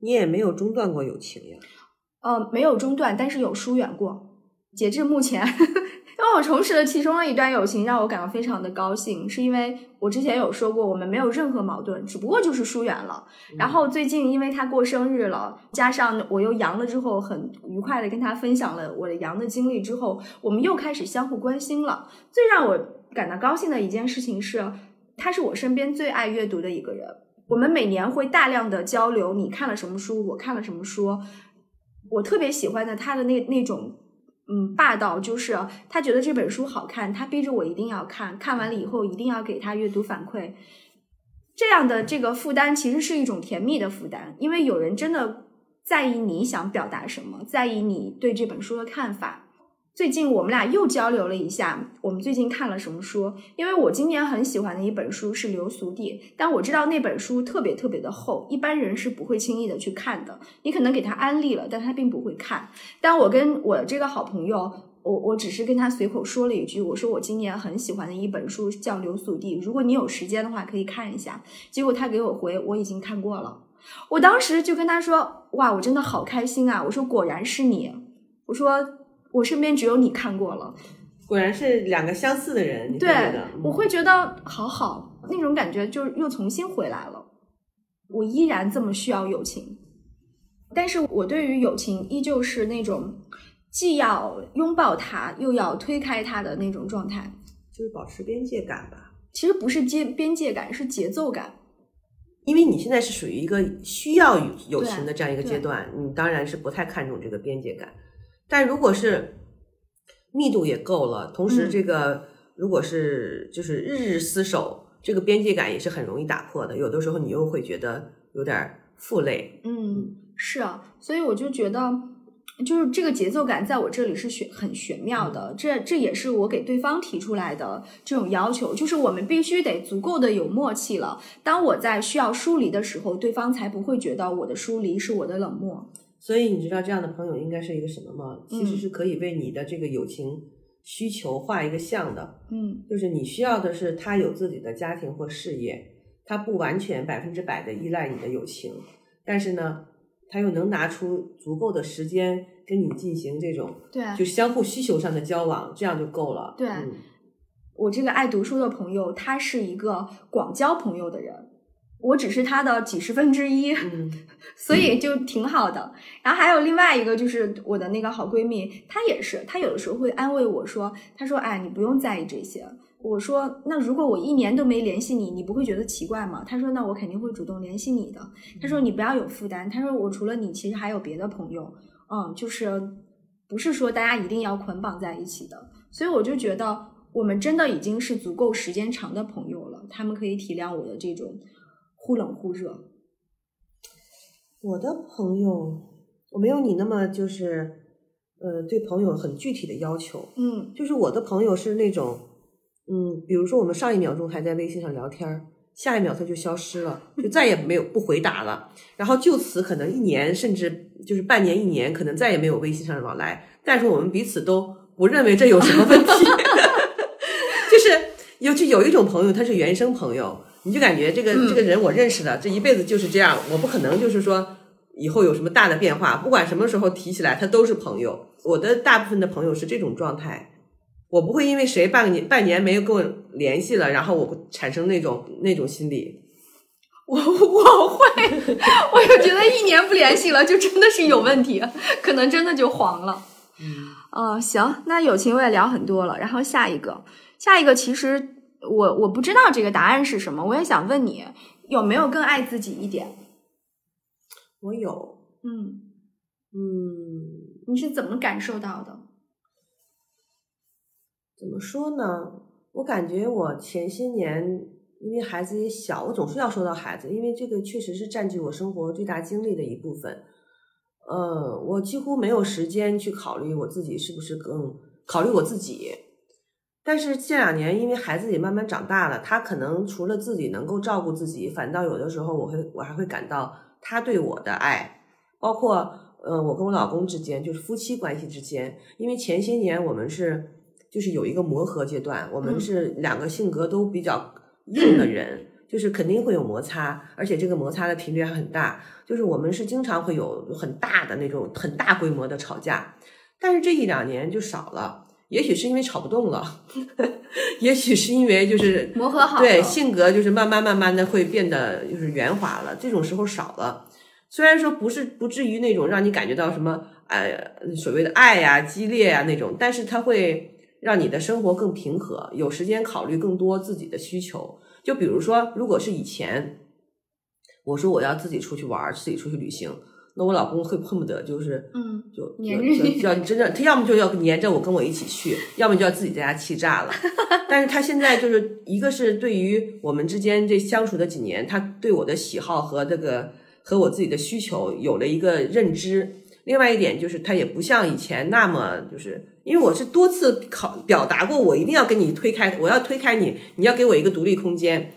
你也没有中断过友情呀。
呃，没有中断，但是有疏远过。截至目前，因为我重拾了其中的一段友情，让我感到非常的高兴，是因为我之前有说过，我们没有任何矛盾，只不过就是疏远了。然后最近因为他过生日了，加上我又阳了之后，很愉快的跟他分享了我的阳的经历之后，我们又开始相互关心了。最让我感到高兴的一件事情是，他是我身边最爱阅读的一个人。我们每年会大量的交流，你看了什么书，我看了什么书。我特别喜欢的他的那那种嗯霸道，就是他觉得这本书好看，他逼着我一定要看，看完了以后一定要给他阅读反馈。这样的这个负担其实是一种甜蜜的负担，因为有人真的在意你想表达什么，在意你对这本书的看法。最近我们俩又交流了一下，我们最近看了什么书？因为我今年很喜欢的一本书是《流俗地》，但我知道那本书特别特别的厚，一般人是不会轻易的去看的。你可能给他安利了，但他并不会看。但我跟我这个好朋友，我我只是跟他随口说了一句，我说我今年很喜欢的一本书叫《流俗地》，如果你有时间的话可以看一下。结果他给我回，我已经看过了。我当时就跟他说：“哇，我真的好开心啊！”我说：“果然是你。”我说。我身边只有你看过了，
果然是两个相似的人。你
对我会觉得好好，那种感觉就又重新回来了。我依然这么需要友情，但是我对于友情依旧是那种既要拥抱它，又要推开它的那种状态。
就是保持边界感吧。
其实不是界边界感，是节奏感。
因为你现在是属于一个需要友情的这样一个阶段，你当然是不太看重这个边界感。但如果是密度也够了，同时这个如果是就是日日厮守，这个边界感也是很容易打破的。有的时候你又会觉得有点负累。
嗯，是啊，所以我就觉得。就是这个节奏感在我这里是玄很玄妙的，这这也是我给对方提出来的这种要求，就是我们必须得足够的有默契了。当我在需要疏离的时候，对方才不会觉得我的疏离是我的冷漠。
所以你知道这样的朋友应该是一个什么吗？其实是可以为你的这个友情需求画一个像的。
嗯，
就是你需要的是他有自己的家庭或事业，他不完全百分之百的依赖你的友情，但是呢。他又能拿出足够的时间跟你进行这种，
对，
就相互需求上的交往，这样就够了。
对，我这个爱读书的朋友，他是一个广交朋友的人，我只是他的几十分之一，所以就挺好的。然后还有另外一个，就是我的那个好闺蜜，她也是，她有的时候会安慰我说：“她说，哎，你不用在意这些。”我说，那如果我一年都没联系你，你不会觉得奇怪吗？她说，那我肯定会主动联系你的。她说，你不要有负担。她说，我除了你，其实还有别的朋友。嗯，就是不是说大家一定要捆绑在一起的。所以我就觉得，我们真的已经是足够时间长的朋友了。他们可以体谅我的这种忽冷忽热。
我的朋友，我没有你那么就是，呃，对朋友很具体的要求。
嗯，
就是我的朋友是那种。嗯，比如说我们上一秒钟还在微信上聊天，下一秒他就消失了，就再也没有不回答了。然后就此可能一年甚至就是半年一年，可能再也没有微信上的往来。但是我们彼此都不认为这有什么问题，就是有就有一种朋友，他是原生朋友，你就感觉这个这个人我认识的这一辈子就是这样，我不可能就是说以后有什么大的变化，不管什么时候提起来，他都是朋友。我的大部分的朋友是这种状态。我不会因为谁半年半年没有跟我联系了，然后我产生那种那种心理。
我我会，我就觉得一年不联系了，就真的是有问题，可能真的就黄了。
嗯，
哦，行，那友情我也聊很多了，然后下一个，下一个其实我我不知道这个答案是什么，我也想问你，有没有更爱自己一点？
我有，
嗯
嗯，
你是怎么感受到的？
怎么说呢？我感觉我前些年因为孩子也小，我总是要说到孩子，因为这个确实是占据我生活最大精力的一部分。呃，我几乎没有时间去考虑我自己是不是更考虑我自己。但是这两年，因为孩子也慢慢长大了，他可能除了自己能够照顾自己，反倒有的时候我会我还会感到他对我的爱，包括呃我跟我老公之间，就是夫妻关系之间，因为前些年我们是。就是有一个磨合阶段，我们是两个性格都比较硬的人，就是肯定会有摩擦，而且这个摩擦的频率还很大。就是我们是经常会有很大的那种很大规模的吵架，但是这一两年就少了。也许是因为吵不动了，也许是因为就是
磨合好，
对性格就是慢慢慢慢的会变得就是圆滑了。这种时候少了，虽然说不是不至于那种让你感觉到什么呃所谓的爱呀、激烈呀那种，但是它会。让你的生活更平和，有时间考虑更多自己的需求。就比如说，如果是以前，我说我要自己出去玩，自己出去旅行，那我老公会恨不得就是，
嗯，
就
黏着你，
要真正他要么就要黏着我跟我一起去，要么就要自己在家气炸了。但是他现在就是一个是对于我们之间这相处的几年，他对我的喜好和这个和我自己的需求有了一个认知。另外一点就是他也不像以前那么就是。因为我是多次考表达过，我一定要跟你推开，我要推开你，你要给我一个独立空间。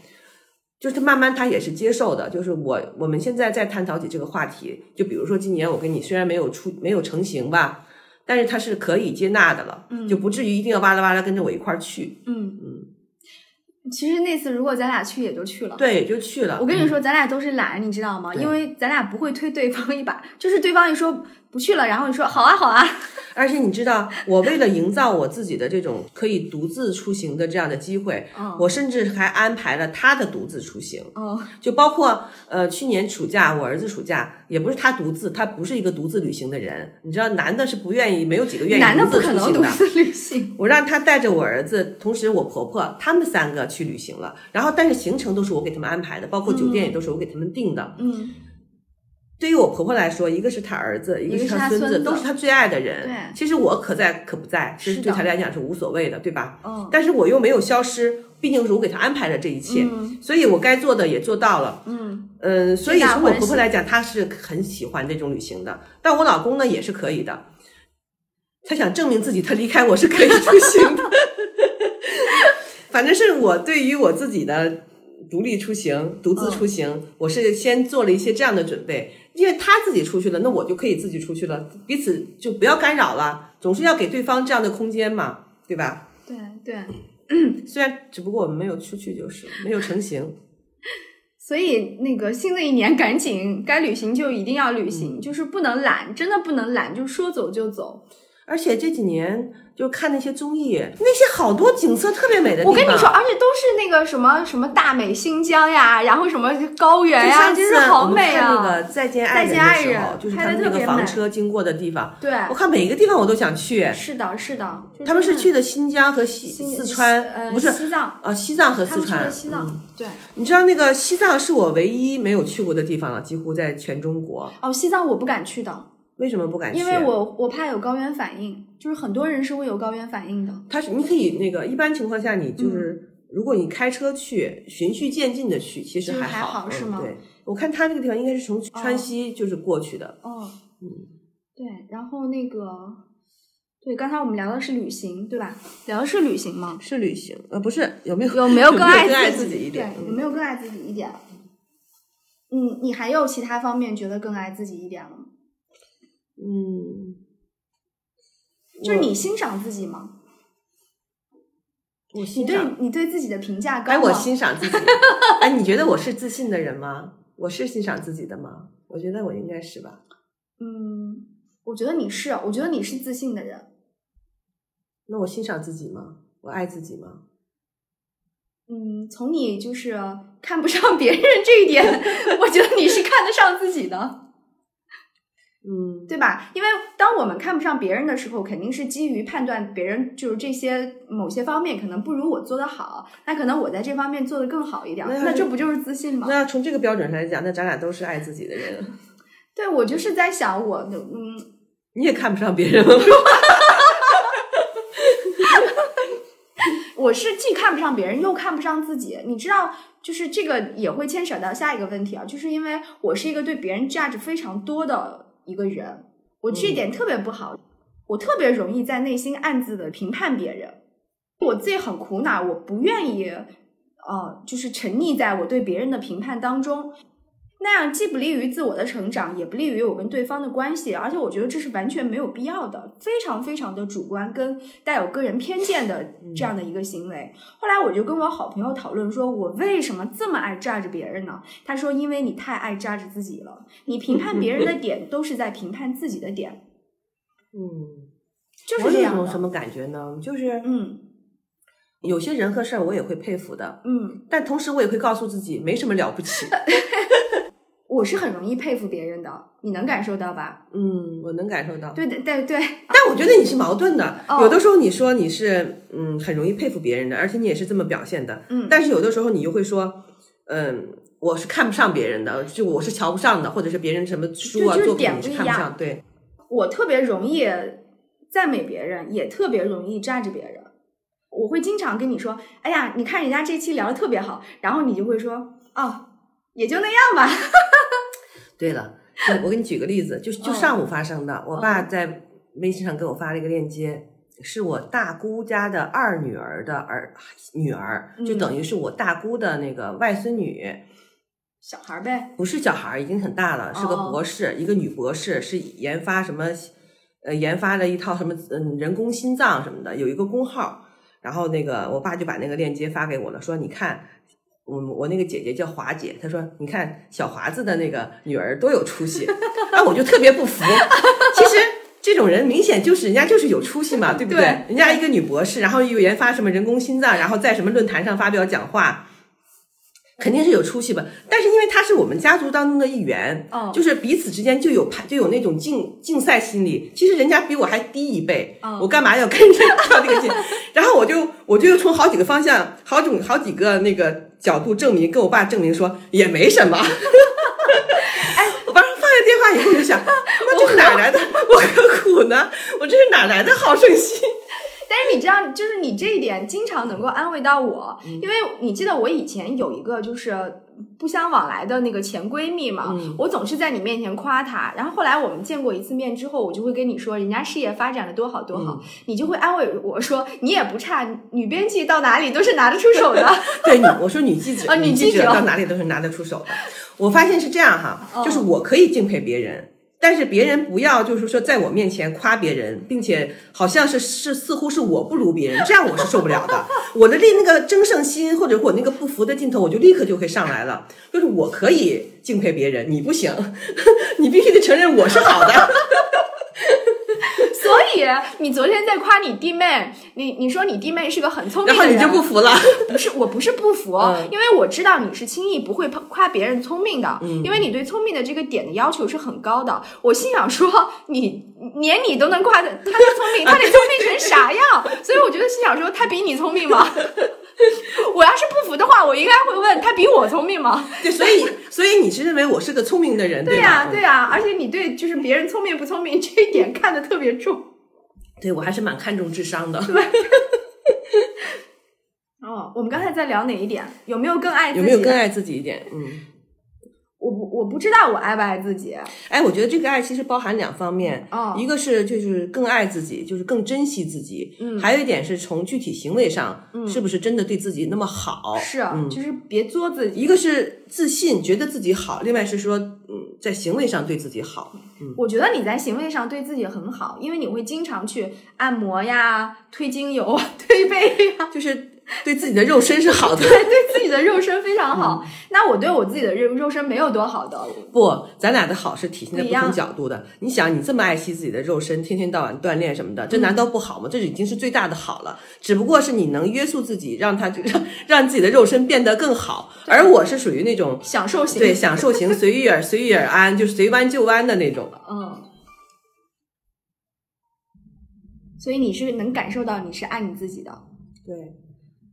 就是慢慢他也是接受的，就是我我们现在在探讨起这个话题，就比如说今年我跟你虽然没有出没有成型吧，但是他是可以接纳的了，嗯就不至于一定要哇啦哇啦跟着我一块儿去。
嗯嗯。其实那次如果咱俩去也就去了，
对，也就去了。
我跟你说，咱俩都是懒，你知道吗？因为咱俩不会推对方一把，就是对方一说不去了，然后你说好啊好啊，
而且你知道，我为了营造我自己的这种可以独自出行的这样的机会，
嗯
我甚至还安排了他的独自出行。
哦，
就包括呃，去年暑假我儿子暑假也不是他独自，他不是一个独自旅行的人。你知道，男的是不愿意，没有几个愿
男的
意独自
不可能独
出行的。
自旅行。
我让他带着我儿子，同时我婆婆他们三个去旅行了，然后但是行程都是我给他们安排的，包括酒店也都是我给他们订的。
嗯，
对于我婆婆来说，一个是她儿子，一个
是
她孙
子
都是她最爱的人。
对
其实我可在可不在，其实
是
对她来讲是无所谓的，对吧？
嗯
但是我又没有消失，毕竟是我给她安排了这一切，
嗯
所以我该做的也做到了。
嗯
嗯，所以从我婆婆来讲，她是很喜欢这种旅行的，但我老公呢也是可以的。他想证明自己，他离开我是可以出行的。反正是我对于我自己的独立出行、独自出行，我是先做了一些这样的准备，因为他自己出去了，那我就可以自己出去了，彼此就不要干扰了，总是要给对方这样的空间嘛，对吧？
对对，
虽然只不过我们没有出去，就是没有成型。
所以那个新的一年赶紧该旅行就一定要旅
嗯
行，就是不能懒，真的不能懒，就说走就走。
而且这几年就看那些综艺，那些好多景色特别美的地方。
我跟你说，而且都是那个什么什么大美新疆呀，然后什么高原呀，真是好美啊！
看那个《再见爱人》
再见爱
的时候，
人
就是他们那个房车经过的地方，
对，
我看每一个地方我都想去。
是的，是的，
他们是去的新疆和西四川，
呃
不是
西藏，
呃西藏和四川。
西藏，
嗯
对。
你知道那个西藏是我唯一没有去过的地方了，几乎在全中国。
哦，西藏我不敢去的，
为什么不敢去？
因为我我怕有高原反应，就是很多人是会有高原反应的。
他是你可以那个一般情况下你
嗯
就是。如果你开车去，循序渐进的去，其实
还好
还
还好是吗
嗯对，我看他那个地方应该是从川西就是过去的。
哦，
嗯，
对，然后那个，对，刚才我们聊的是旅行，对吧？聊的是旅行吗？
是旅行，呃，不是有没有
有没有更 爱自
己一点？
对，有
嗯
没有更爱自己一点？嗯，你还有其他方面觉得更爱自己一点了吗？
嗯，
就是你欣赏自己吗？
我
你对
欣赏，
你对自己的评价高
哎，
吗？
我欣赏自己。哎，你觉得我是自信的人吗？我是欣赏自己的吗？我觉得我应该是吧。
嗯，我觉得你是，我觉得你是自信的人。
那我欣赏自己吗？我爱自己吗？
嗯，从你就是看不上别人这一点，我觉得你是看得上自己的。
嗯，
对吧？因为当我们看不上别人的时候，肯定是基于判断别人就是这些某些方面可能不如我做得好，那可能我在这方面做得更好一点，
那
那这不就是自信吗？
那从这个标准上来讲，那咱俩都是爱自己的人。
对我就是在想我的，嗯，
你也看不上别人吗？
我是既看不上别人，又看不上自己。你知道，就是这个也会牵扯到下一个问题啊，就是因为我是一个对别人价值非常多的一个人，我这一点特别不好，我特别容易在内心暗自的评判别人，我自己很苦恼，我不愿意，呃，就是沉溺在我对别人的评判当中。那样既不利于自我的成长，也不利于我跟对方的关系，而且我觉得这是完全没有必要的，非常非常的主观跟带有个人偏见的这样的一个行为。后来我就跟我好朋友讨论，说我为什么这么爱榨着别人呢？他说，因为你太爱榨着自己了，你评判别人的点都是在评判自己的点，
嗯，
就是这
种什么感觉呢？就是
嗯
有些人和事儿我也会佩服的，
嗯，但
但同时我也会告诉自己没什么了不起。
我是很容易佩服别人的，你能感受到吧？
嗯，我能感受到。
对对对对，
但我觉得你是矛盾的，
哦
有的时候你说你是嗯很容易佩服别人的，而且你也是这么表现的，
嗯
但是有的时候你又会说，嗯，我是看不上别人的，就我是瞧不上的，或者是别人什么书啊作品是看不上，对，
我特别容易赞美别人，也特别容易站着别人。我会经常跟你说：“哎呀，你看人家这期聊的特别好。”然后你就会说：“哦，也就那样吧。
对了，我给你举个例子，就就
嗯
上午发生的，我
嗯
爸在微信上给我发了一个链接，是我大姑家的二女儿的儿女儿，就
嗯
等于是我大姑的那个外孙女。”
小孩儿呗，
不是小孩儿，已经很大了，是个
哦
博士，一个女博士，是研发什么，呃，研发了一套什么嗯人工心脏什么的，有一个工号。然后那个我爸就把那个链接发给我了，说你看，我我那个姐姐叫华姐，她说你看小华子的那个女儿多有出息，啊，我就特别不服。其实这种人明显就是人家就是有出息嘛，对不
对
人家一个女博士，然后又研发什么人工心脏，然后在什么论坛上发表讲话。肯定是有出息吧，但是因为他是我们家族当中的一员，
嗯
就是彼此之间就有排就有那种竞竞赛心理。其实人家比我还低一辈，
嗯
我干嘛要跟着 较这个劲？然后我就我就从好几个方向、好种好几个那个角度证明，跟我爸证明说也没什么。哎，我爸放下电话以后就想，他妈这是哪来的？我何苦呢？我这是哪来的好胜心？
但是你知道，就是你这一点经常能够安慰到我，
嗯。
因为你记得我以前有一个就是不相往来的那个前闺蜜嘛，
嗯。
我总是在你面前夸她，然后后来我们见过一次面之后，我就会跟你说人家事业发展的多好多好，
嗯。
你就会安慰我说你也不差，女编辑到哪里都是拿得出手的。
对你，我说女记者，
啊女
女
记者
者到哪里都是拿得出手的。我发现是这样哈，
哦。
就是我可以敬佩别人，但是别人不要就是说在我面前夸别人，并且好像是是似乎是我不如别人，这样我是受不了的。我的那那个争胜心或者我那个不服的劲头，我就立刻就会上来了。就是我可以敬佩别人，你不行，你必须得承认我是好的。
所以你昨天在夸你弟妹，你你说你弟妹是个很聪明的人，
然后你就不服了。
不是，我不是不服，
嗯
因为我知道你是轻易不会夸别人聪明的，
嗯
因为你对聪明的这个点的要求是很高的。我心想说，你连你都能夸的，他的聪明，他得聪明成啥样？所以我觉得心想说，他比你聪明吗？我要是不服的话，我应该会问他比我聪明吗？
对，所以所以你是认为我是个聪明的人，
对
吧？
呀、
嗯
对呀、而且你对就是别人聪明不聪明这一点看得特别重。
对我还是蛮看重智商的。
哦，我们刚才在聊哪一点？有没有更爱自己？
有没有更？爱自己一点？嗯。
我不我不知道我爱不爱自己。
哎，我觉得这个爱其实包含两方面，
哦
一个是就是更爱自己，就是更珍惜自己，
嗯
还有一点是从具体行为上，是不是真的对自己那么好？
是，
嗯，
就是别作自己。
一个是自信，觉得自己好，另外是说，嗯，在行为上对自己好。
我觉得你在行为上对自己很好，因为你会经常去按摩呀、推精油、啊、推背呀，
就是对自己的肉身是好的。
对对自己的肉身非常好。
嗯
那我对我自己的肉肉身没有多好的，
不，咱俩的好是体现在不同角度的。你想，你这么爱惜自己的肉身，天天到晚锻炼什么的，这难道不好吗？这已经是最大的好了。只不过是你能约束自己，让他让让自己的肉身变得更好。而我是属于那种
享受型。
对享受型，随遇而随遇而安，就是随弯就弯的那种。
嗯。所以你是能感受到你是爱你自己的，
对，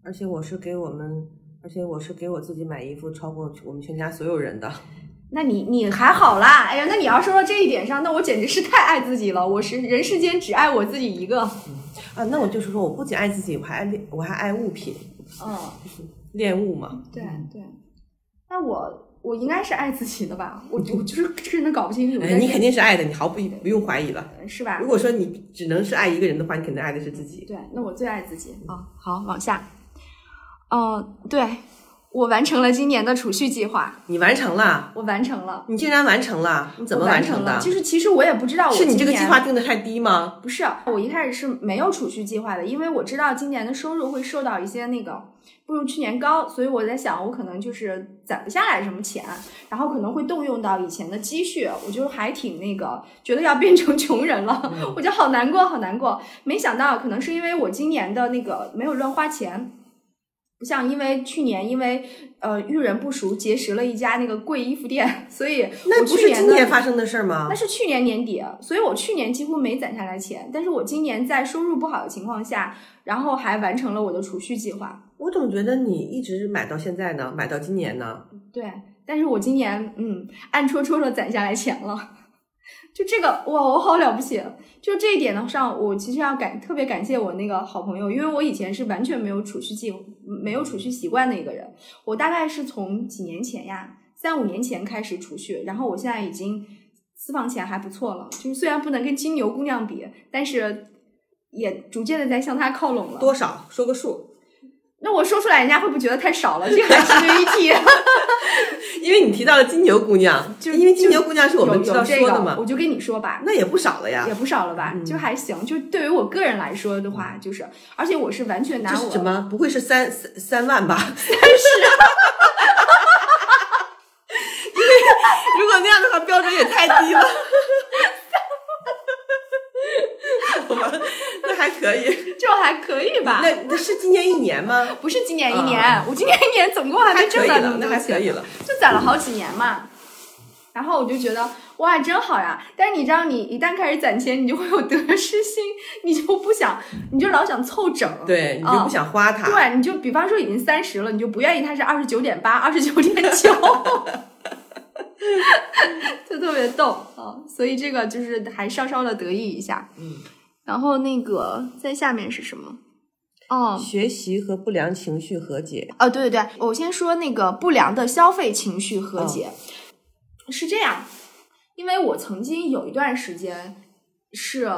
而且我是给我们，而且我是给我自己买衣服超过我们全家所有人的。
那你你还好啦。哎呀，那你要说到这一点上，那我简直是太爱自己了。我是人世间只爱我自己一个。
啊，那我就是说，我不仅爱自己，我还爱恋，我还爱物品，
嗯，
恋物嘛。
对对。那我我应该是爱自己的吧？我我就是真的搞不清楚。
哎，你肯定是爱的，你毫不不用怀疑了。
是吧
如？果说你只能是爱一个人的话，你肯定爱的是自己。
对，那我最爱自己啊。好，往下。嗯、对，我完成了今年的储蓄计划，
你完成了，
我完成了。
你竟然完成了，你怎么
完
成的
了？？就是其实我也不知道我
是你这个计划定的太低吗？
不是，我一开始是没有储蓄计划的，因为我知道今年的收入会受到一些那个不如去年高，所以我在想，我可能就是攒不下来什么钱，然后可能会动用到以前的积蓄，我就还挺那个，觉得要变成穷人了，我就好难过，好难过。没想到可能是因为我今年的那个没有乱花钱。不像因为去年因为呃遇人不熟结识了一家那个贵衣服店，所以
那不是今
年
发生的事儿吗
那？是去年年底，所以我去年几乎没攒下来钱，但是我今年在收入不好的情况下，然后还完成了我的储蓄计划。
我总觉得你一直买到现在呢，买到今年呢。
对，但是我今年嗯暗戳戳的攒下来钱了，就这个哇，我好了不起！就这一点的上，我其实要感特别感谢我那个好朋友，因为我以前是完全没有储蓄计没有储蓄习惯的一个人，我大概是从几年前呀，三五年前开始储蓄，然后我现在已经私房钱还不错了，就是虽然不能跟金牛姑娘比，但是也逐渐的在向她靠拢了。
多少？说个数。
那我说出来，人家会不会觉得太少了？这还值得一提。
因为你提到了金牛姑娘，
就
因为金牛姑娘是我们知道说的嘛
我，就跟你说吧，
那也不少了呀
也。不少了吧，
嗯
就还行。就对于我个人来说的话，就是，而且我是完全拿我
什么？不会是三三三万吧？因为如果那样的话，标准也太低了。好吧，那还可以。
就还可以吧。
那那是今年一年吗？
不是今年一年，
啊
我今年一年总共还没
了，
挣到那么多钱
还可以了。
就攒了好几年嘛。然后我就觉得哇，真好呀！但是你知道，你一旦开始攒钱，你就会有得失心，你就不想，你就老想凑整。
对，你就不想花它。
对，你就比方说已经三十了，你就不愿意它是二十九点八、二十九点九，就特别逗啊！所以这个就是还稍稍的得意一下。
嗯，
然后那个在下面是什么？哦
学习和不良情绪和解。
哦，对对对，我先说那个不良的消费情绪和解，是这样，因为我曾经有一段时间是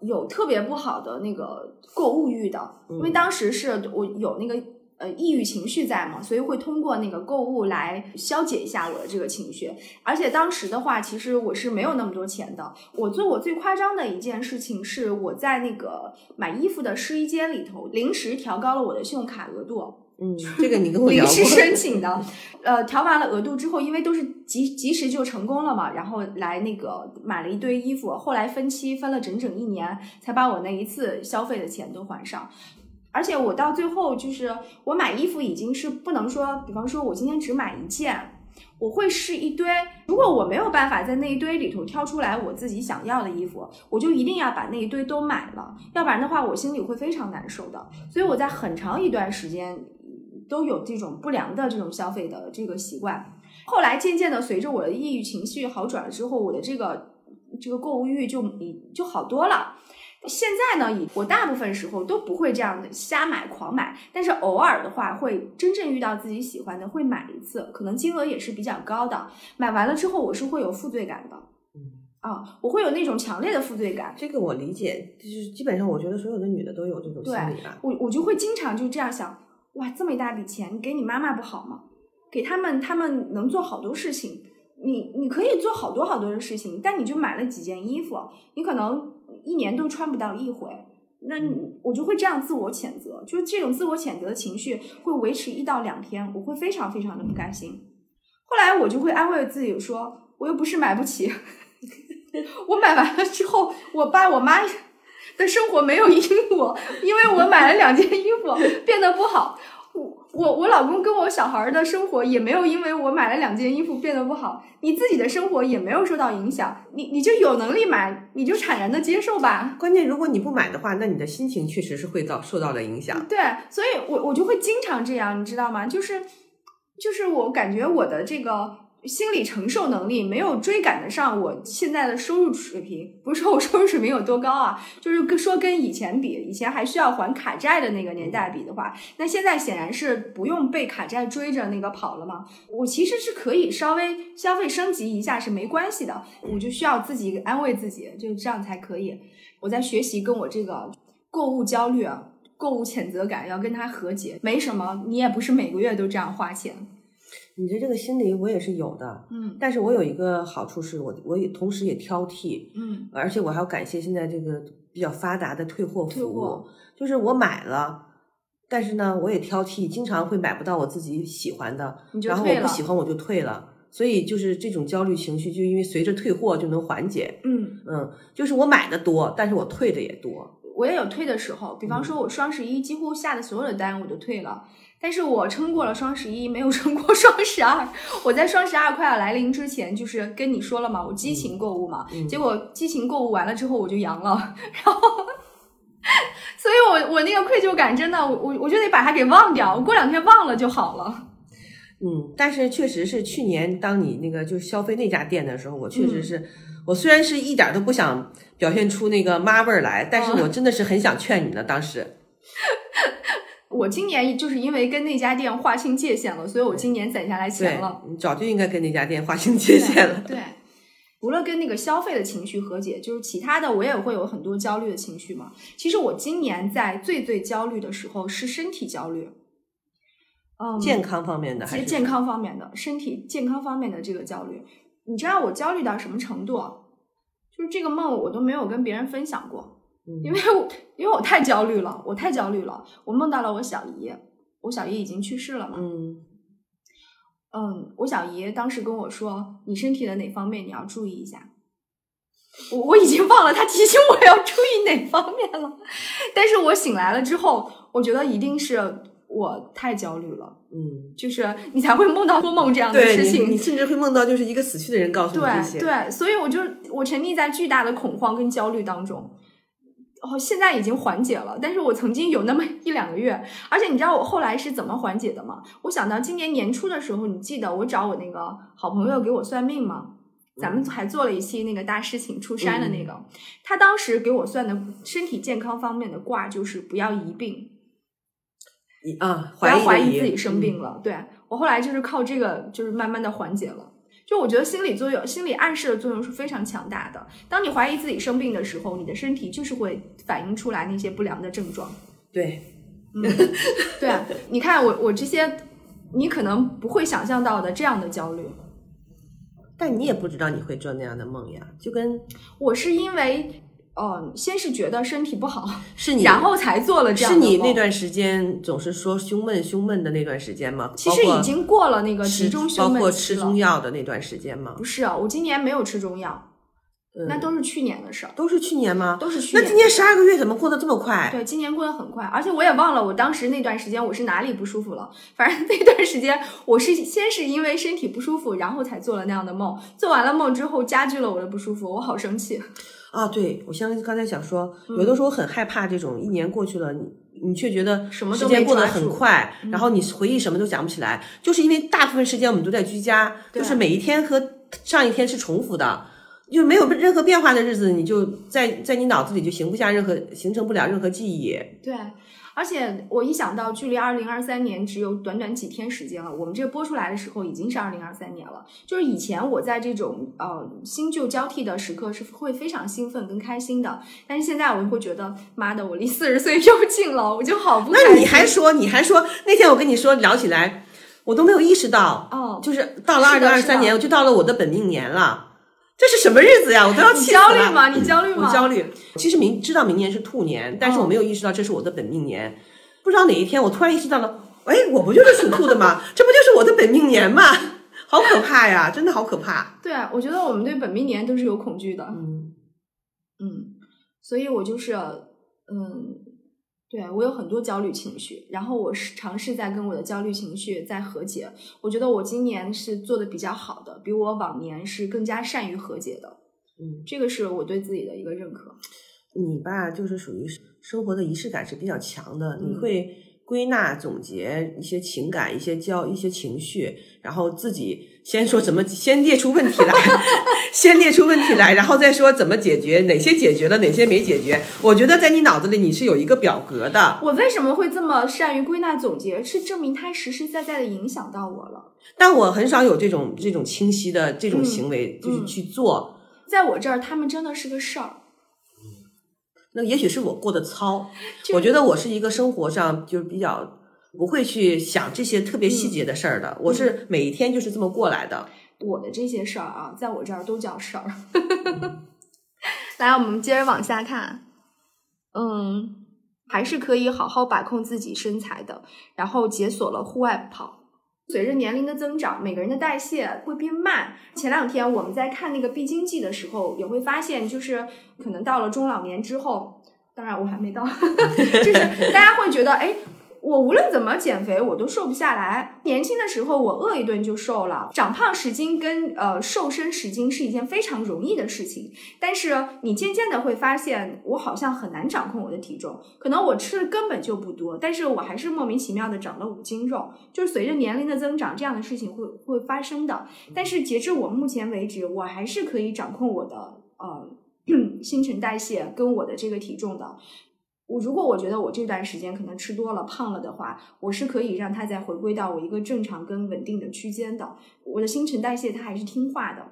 有特别不好的那个购物欲的，因为当时是我有那个。呃，抑郁情绪在嘛，所以会通过那个购物来消解一下我的这个情绪。而且当时的话，其实我是没有那么多钱的。我做我最夸张的一件事情是，我在那个买衣服的试衣间里头临时调高了我的信用卡额度。
嗯，这个你跟我聊
临时。申请的，呃，调完了额度之后，因为都是及及时就成功了嘛，然后来那个买了一堆衣服，后来分期分了整整一年，才把我那一次消费的钱都还上。而且我到最后就是我买衣服已经是不能说，比方说我今天只买一件，我会试一堆。如果我没有办法在那一堆里头挑出来我自己想要的衣服，我就一定要把那一堆都买了，要不然的话我心里会非常难受的。所以我在很长一段时间都有这种不良的这种消费的这个习惯。后来渐渐的，随着我的抑郁情绪好转了之后，我的这个这个购物欲就就好多了。现在呢，以我大部分时候都不会这样的瞎买狂买，但是偶尔的话，会真正遇到自己喜欢的会买一次，可能金额也是比较高的。买完了之后，我是会有负罪感的。啊，我会有那种强烈的负罪感，
这个我理解，就是基本上我觉得所有的女的都有这种心理吧。
我我就会经常就这样想，哇，这么一大笔钱，你给你妈妈不好吗？给他们，他们能做好多事情，你你可以做好多好多的事情，但你就买了几件衣服，你可能一年都穿不到一回。那我就会这样自我谴责，就是这种自我谴责的情绪会维持一到两天，我会非常非常的不甘心。后来我就会安慰自己说，我又不是买不起，我买完了之后，我爸我妈的生活没有因我，因为我买了两件衣服变得不好。我我我老公跟我小孩的生活也没有因为我买了两件衣服变得不好，你自己的生活也没有受到影响，你你就有能力买，你就坦然的接受吧。
关键如果你不买的话，那你的心情确实是会遭受到了影响。
对，所以我我就会经常这样，你知道吗？就是就是我感觉我的这个心理承受能力没有追赶得上我现在的收入水平。不是说我收入水平有多高啊，就是说跟以前比，以前还需要还卡债的那个年代比的话，那现在显然是不用被卡债追着那个跑了嘛。我其实是可以稍微消费升级一下是没关系的，我就需要自己安慰自己，就这样才可以。我在学习跟我这个购物焦虑啊。购物谴责感要跟他和解，没什么，你也不是每个月都这样花钱。
你的这个心理我也是有的，
嗯
但是我有一个好处是我我也同时也挑剔，
嗯
而且我还要感谢现在这个比较发达的退货服务，就是我买了。但是呢，我也挑剔，经常会买不到我自己喜欢的，然后我不喜欢我就退了，所以就是这种焦虑情绪，就因为随着退货就能缓解。
嗯，
嗯，就是我买的多，但是我退的也多。
我也有退的时候，比方说我双十一几乎下的所有的单我都退了，但是我撑过了双十一，没有撑过双十二。我在双十二快要来临之前，就是跟你说了嘛，我激情购物嘛，
嗯
结果激情购物完了之后我就阳了，然后。所以我我那个愧疚感真的，我我我就得把它给忘掉，我过两天忘了就好了。
嗯，但是确实是去年当你那个就消费那家店的时候，我确实
嗯
是，我虽然是一点都不想表现出那个妈味儿来，但是
嗯
我真的是很想劝你呢。当时，
我今年就是因为跟那家店划清界限了，所以我今年攒下来钱了。，
你早就应该跟那家店划清界限了。
对，除了跟那个消费的情绪和解，就是其他的我也会有很多焦虑的情绪嘛。其实我今年在最最焦虑的时候是身体焦虑，嗯，
健康方面的还是
健健康方面的，身体健康方面的这个焦虑，你知道我焦虑到什么程度？就是这个梦我都没有跟别人分享过，
嗯
因为我因为我太焦虑了，我太焦虑了。我梦到了我小姨，我小姨已经去世了嘛。
嗯
嗯，我小姨当时跟我说，你身体的哪方面你要注意一下。我我已经忘了她提醒我要注意哪方面了，但是我醒来了之后，我觉得一定是我太焦虑了，
嗯，
就是你才会梦到做梦这样的事情
你。甚至会梦到就是一个死去的人告诉你这
对
些，
对，所以我就我沉溺在巨大的恐慌跟焦虑当中。哦，现在已经缓解了，但是我曾经有那么一两个月，而且你知道我后来是怎么缓解的吗？我想到今年年初的时候，你记得我找我那个好朋友给我算命吗？咱们还做了一期那个大事情出山的那个，他当时给我算的身体健康方面的卦就是不要疑病，
你啊，
不要怀
疑
自己生病了。对我后来就是靠这个，就是慢慢的缓解了。就我觉得心理作用、心理暗示的作用是非常强大的。当你怀疑自己生病的时候，你的身体就是会反映出来那些不良的症状。
对，
嗯，对啊，你看我我这些，你可能不会想象到的这样的焦虑，
但你也不知道你会做那样的梦呀，就跟
我是因为，呃，先是觉得身体不好，
是你
然后才做了这样
是你那段时间总是说胸闷胸闷的那段时间吗？
其实已经过了那个集中胸
包括
闷期了
吃中药的那段时间吗
不？是啊，我今年没有吃中药，
嗯
那都是去年的事儿，
都是去年吗？
都是去年。
那今年十二个月怎么过得这么快？
对，今年过得很快，而且我也忘了我当时那段时间我是哪里不舒服了。反正 那段时间我是先是因为身体不舒服，然后才做了那样的梦。做完了梦之后，加剧了我的不舒服，我好生气。
啊，对，我像刚才想说，
嗯
有的时候很害怕这种一年过去了，你你却觉得时间过得很快，然后你回忆什么都想不起来，就是因为大部分时间我们都在居家，就是每一天和上一天是重复的。就没有任何变化的日子，你就在在你脑子里就形不下任何形成不了任何记忆。
对，而且我一想到距离二零二三年只有短短几天时间了，我们这个播出来的时候已经是二零二三年了。就是以前我在这种呃新旧交替的时刻是会非常兴奋跟开心的，但是现在我会觉得，妈的，我离四十岁又近了，我就好不。
那你还说，你还说那天我跟你说聊起来，我都没有意识到，
哦，
就是到了二零二三年，我就到了我的本命年了。这是什么日子呀？我都要气死了。
焦虑吗？你焦虑吗？
我焦虑。其实明知道明年是兔年，但是
哦
我没有意识到这是我的本命年。不知道哪一天我突然意识到了，哎，我不就是属兔的吗？这不就是我的本命年吗？好可怕呀！真的好可怕。
对啊，我觉得我们对本命年都是有恐惧的。
嗯，
嗯，所以我就是，嗯，对我有很多焦虑情绪，然后我是尝试在跟我的焦虑情绪在和解。我觉得我今年是做的比较好的，比我往年是更加善于和解的。
嗯，
这个是我对自己的一个认可。
你吧，就是属于生活的仪式感是比较强的，你
嗯
会归纳总结一些情感、一些焦、一些情绪，然后自己先说怎么，先列出问题来，先列出问题来，然后再说怎么解决，哪些解决了，哪些没解决。我觉得在你脑子里你是有一个表格的，
我为什么会这么善于归纳总结？是证明它实实在在的影响到我了。
但我很少有这种这种清晰的这种
嗯
行为，就是
嗯
去做。
在我这儿，他们真的是个事儿。
那也许是我过得糙，我觉得我是一个生活上就是比较不会去想这些特别
嗯
细节的事儿的，我是每一天就是这么过来的。
我的这些事儿啊，在我这儿都叫事儿。来，我们接着往下看。嗯，还是可以好好把控自己身材的，然后解锁了户外跑。随着年龄的增长，每个人的代谢会变慢。前两天我们在看那个必经记的时候，也会发现，就是可能到了中老年之后，当然我还没到，就是大家会觉得，哎，我无论怎么减肥，我都瘦不下来。年轻的时候，我饿一顿就瘦了。长胖十斤跟呃瘦身十斤是一件非常容易的事情，但是你渐渐的会发现，我好像很难掌控我的体重。可能我吃的根本就不多，但是我还是莫名其妙的长了五斤肉。就是随着年龄的增长，这样的事情会会发生的。但是截至我目前为止，我还是可以掌控我的呃 新陈代谢跟我的这个体重的。我如果我觉得我这段时间可能吃多了、胖了的话，我是可以让它再回归到我一个正常跟稳定的区间的。我的新陈代谢它还是听话的。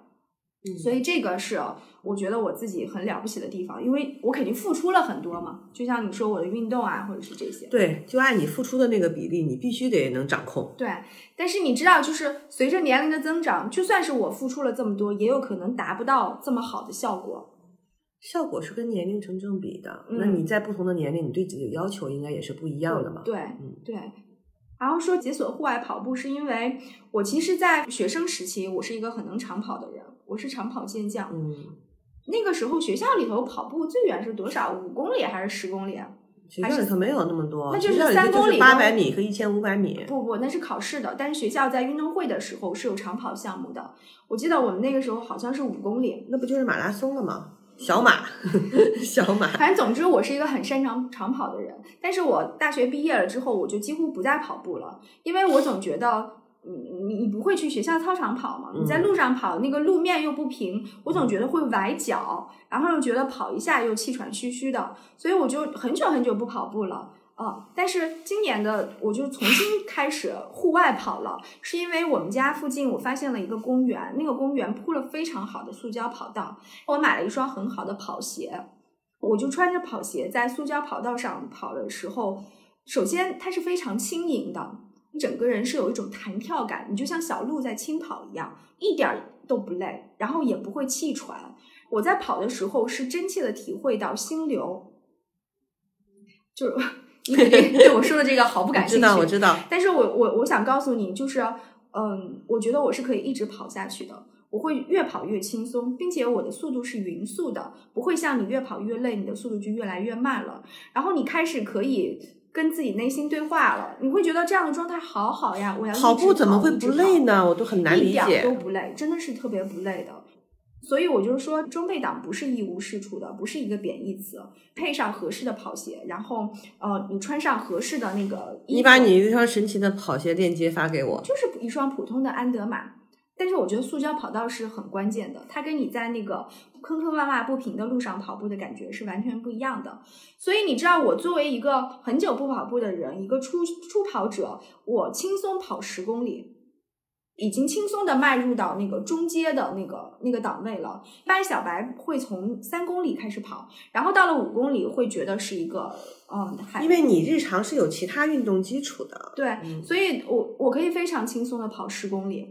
嗯
所以这个是我觉得我自己很了不起的地方，因为我肯定付出了很多嘛。就像你说我的运动啊，或者是这些。
对，就按你付出的那个比例，你必须得能掌控。
对，但是你知道，就是随着年龄的增长，就算是我付出了这么多，也有可能达不到这么好的效果。
效果是跟年龄成正比的，
嗯
那你在不同的年龄，你对自己的要求应该也是不一样的嘛。
对
嗯
对。然后说解锁户外跑步，是因为我其实，在学生时期，我是一个很能长跑的人，我是长跑健将。
嗯，
那个时候学校里头跑步最远是多少？五公里还是十公里？啊
学校里头没有那么多，
那就是三公里
八百米和一千五百米。
不不，那是考试的。但是学校在运动会的时候是有长跑项目的。我记得我们那个时候好像是五公里。
那不就是马拉松了吗？小马，小马。
反正总之，我是一个很擅长长跑的人。但是我大学毕业了之后，我就几乎不再跑步了，因为我总觉得，嗯，你你不会去学校操场跑嘛？你在路上跑，那个路面又不平，我总觉得会崴脚，然后又觉得跑一下又气喘吁吁的，所以我就很久很久不跑步了。啊、但是今年的我就重新开始户外跑了，是因为我们家附近我发现了一个公园，那个公园铺了非常好的塑胶跑道，我买了一双很好的跑鞋，我就穿着跑鞋在塑胶跑道上跑的时候，首先它是非常轻盈的，你整个人是有一种弹跳感，你就像小鹿在轻跑一样，一点都不累，然后也不会气喘。我在跑的时候是真切的体会到心流，就是你肯定对我说的这个毫不感兴趣，
知道，我知道。
但是我我我想告诉你，就是嗯，我觉得我是可以一直跑下去的，我会越跑越轻松，并且我的速度是匀速的，不会像你越跑越累，你的速度就越来越慢了。然后你开始可以跟自己内心对话了，你会觉得这样的状态好好呀！我要
跑步怎么会不累呢？我都很难理解
一点都。不累，真的是特别不累的。所以我就是说，中配党不是一无是处的，不是一个贬义词。配上合适的跑鞋，然后呃，你穿上合适的那个衣，
你把你那双神奇的跑鞋链接发给我。
就是一双普通的安德玛。但是我觉得塑胶跑道是很关键的，它跟你在那个坑坑洼洼不平的路上跑步的感觉是完全不一样的。所以你知道，我作为一个很久不跑步的人，一个初初跑者，我轻松跑十公里，已经轻松的迈入到那个中阶的那个那个档位了。一般小白会从三公里开始跑，然后到了五公里会觉得是一个嗯，还
因为你日常是有其他运动基础的。
对，
嗯
所以我我可以非常轻松的跑十公里。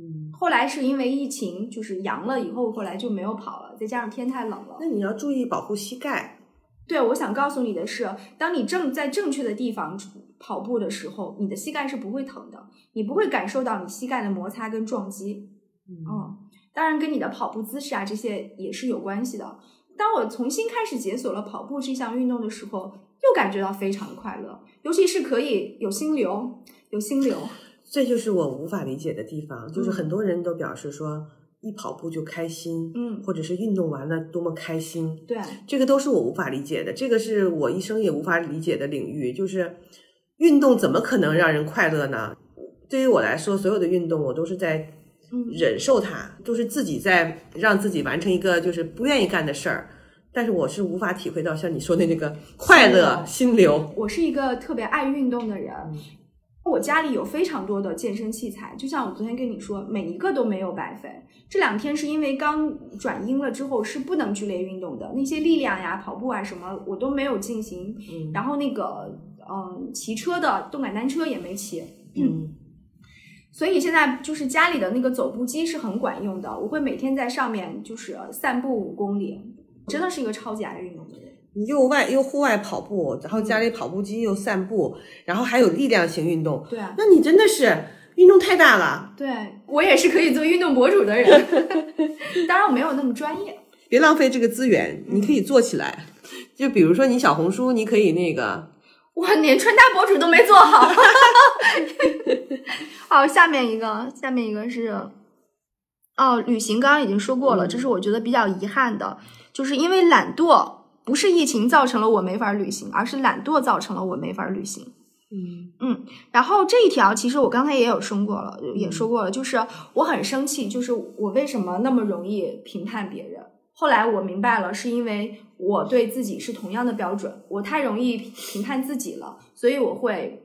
嗯，
后来是因为疫情，就是阳了以后，后来就没有跑了，再加上天太冷了。
那你要注意保护膝盖。
对，我想告诉你的是，当你正在正确的地方跑步的时候，你的膝盖是不会疼的，你不会感受到你膝盖的摩擦跟撞击。
嗯，
嗯，当然跟你的跑步姿势啊这些也是有关系的。当我重新开始解锁了跑步这项运动的时候，又感觉到非常的快乐，尤其是可以有心流，有心流。
这就是我无法理解的地方，就是
嗯
很多人都表示说，一跑步就开心，
嗯，
或者是运动完了多么开心，
对，
这个都是我无法理解的，这个是我一生也无法理解的领域，就是运动怎么可能让人快乐呢？对于我来说，所有的运动我都是在
嗯
忍受它，都是自己在让自己完成一个就是不愿意干的事儿，但是我是无法体会到像你说的那个快乐心流。
我是一个特别爱运动的人。
嗯
我家里有非常多的健身器材，就像我昨天跟你说，每一个都没有白费。这两天是因为刚转阴了之后是不能剧烈运动的，那些力量呀、跑步啊什么我都没有进行。
嗯
然后那个嗯，骑车的动感单车也没骑。
嗯
所以现在就是家里的那个走步机是很管用的，我会每天在上面就是散步五公里，真的是一个超级爱运动的人。
你又外又户外跑步，然后家里跑步机又散步，然后还有力量型运动，
对啊，
那你真的是运动太大了。
对我也是可以做运动博主的人，当然我没有那么专业。
别浪费这个资源，你可以做起来。就比如说你小红书，你可以那个，
我连穿搭博主都没做好。好，下面一个，下面一个是，哦，旅行刚刚已经说过了，
嗯
这是我觉得比较遗憾的，就是因为懒惰，不是疫情造成了我没法旅行，而是懒惰造成了我没法旅行。
嗯
然后这一条其实我刚才也有说过了，也说过了，就是我很生气，就是我为什么那么容易评判别人。后来我明白了，是因为我对自己是同样的标准，我太容易评判自己了，所以我会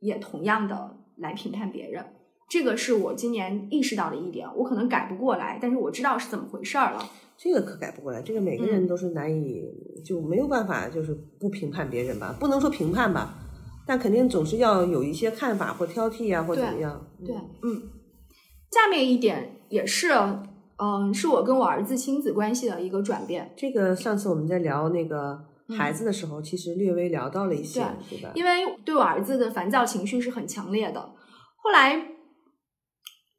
也同样的来评判别人。这个是我今年意识到的一点，我可能改不过来，但是我知道是怎么回事儿了。
这个可改不过来，这个每个人都是难以、就没有办法，就是不评判别人吧，不能说评判吧，但肯定总是要有一些看法或挑剔啊，或怎么样。
对，嗯，下面一点也是，嗯，是我跟我儿子亲子关系的一个转变。
这个上次我们在聊那个孩子的时候，其实略微聊到了一些，对吧？
因为对我儿子的烦躁情绪是很强烈的，后来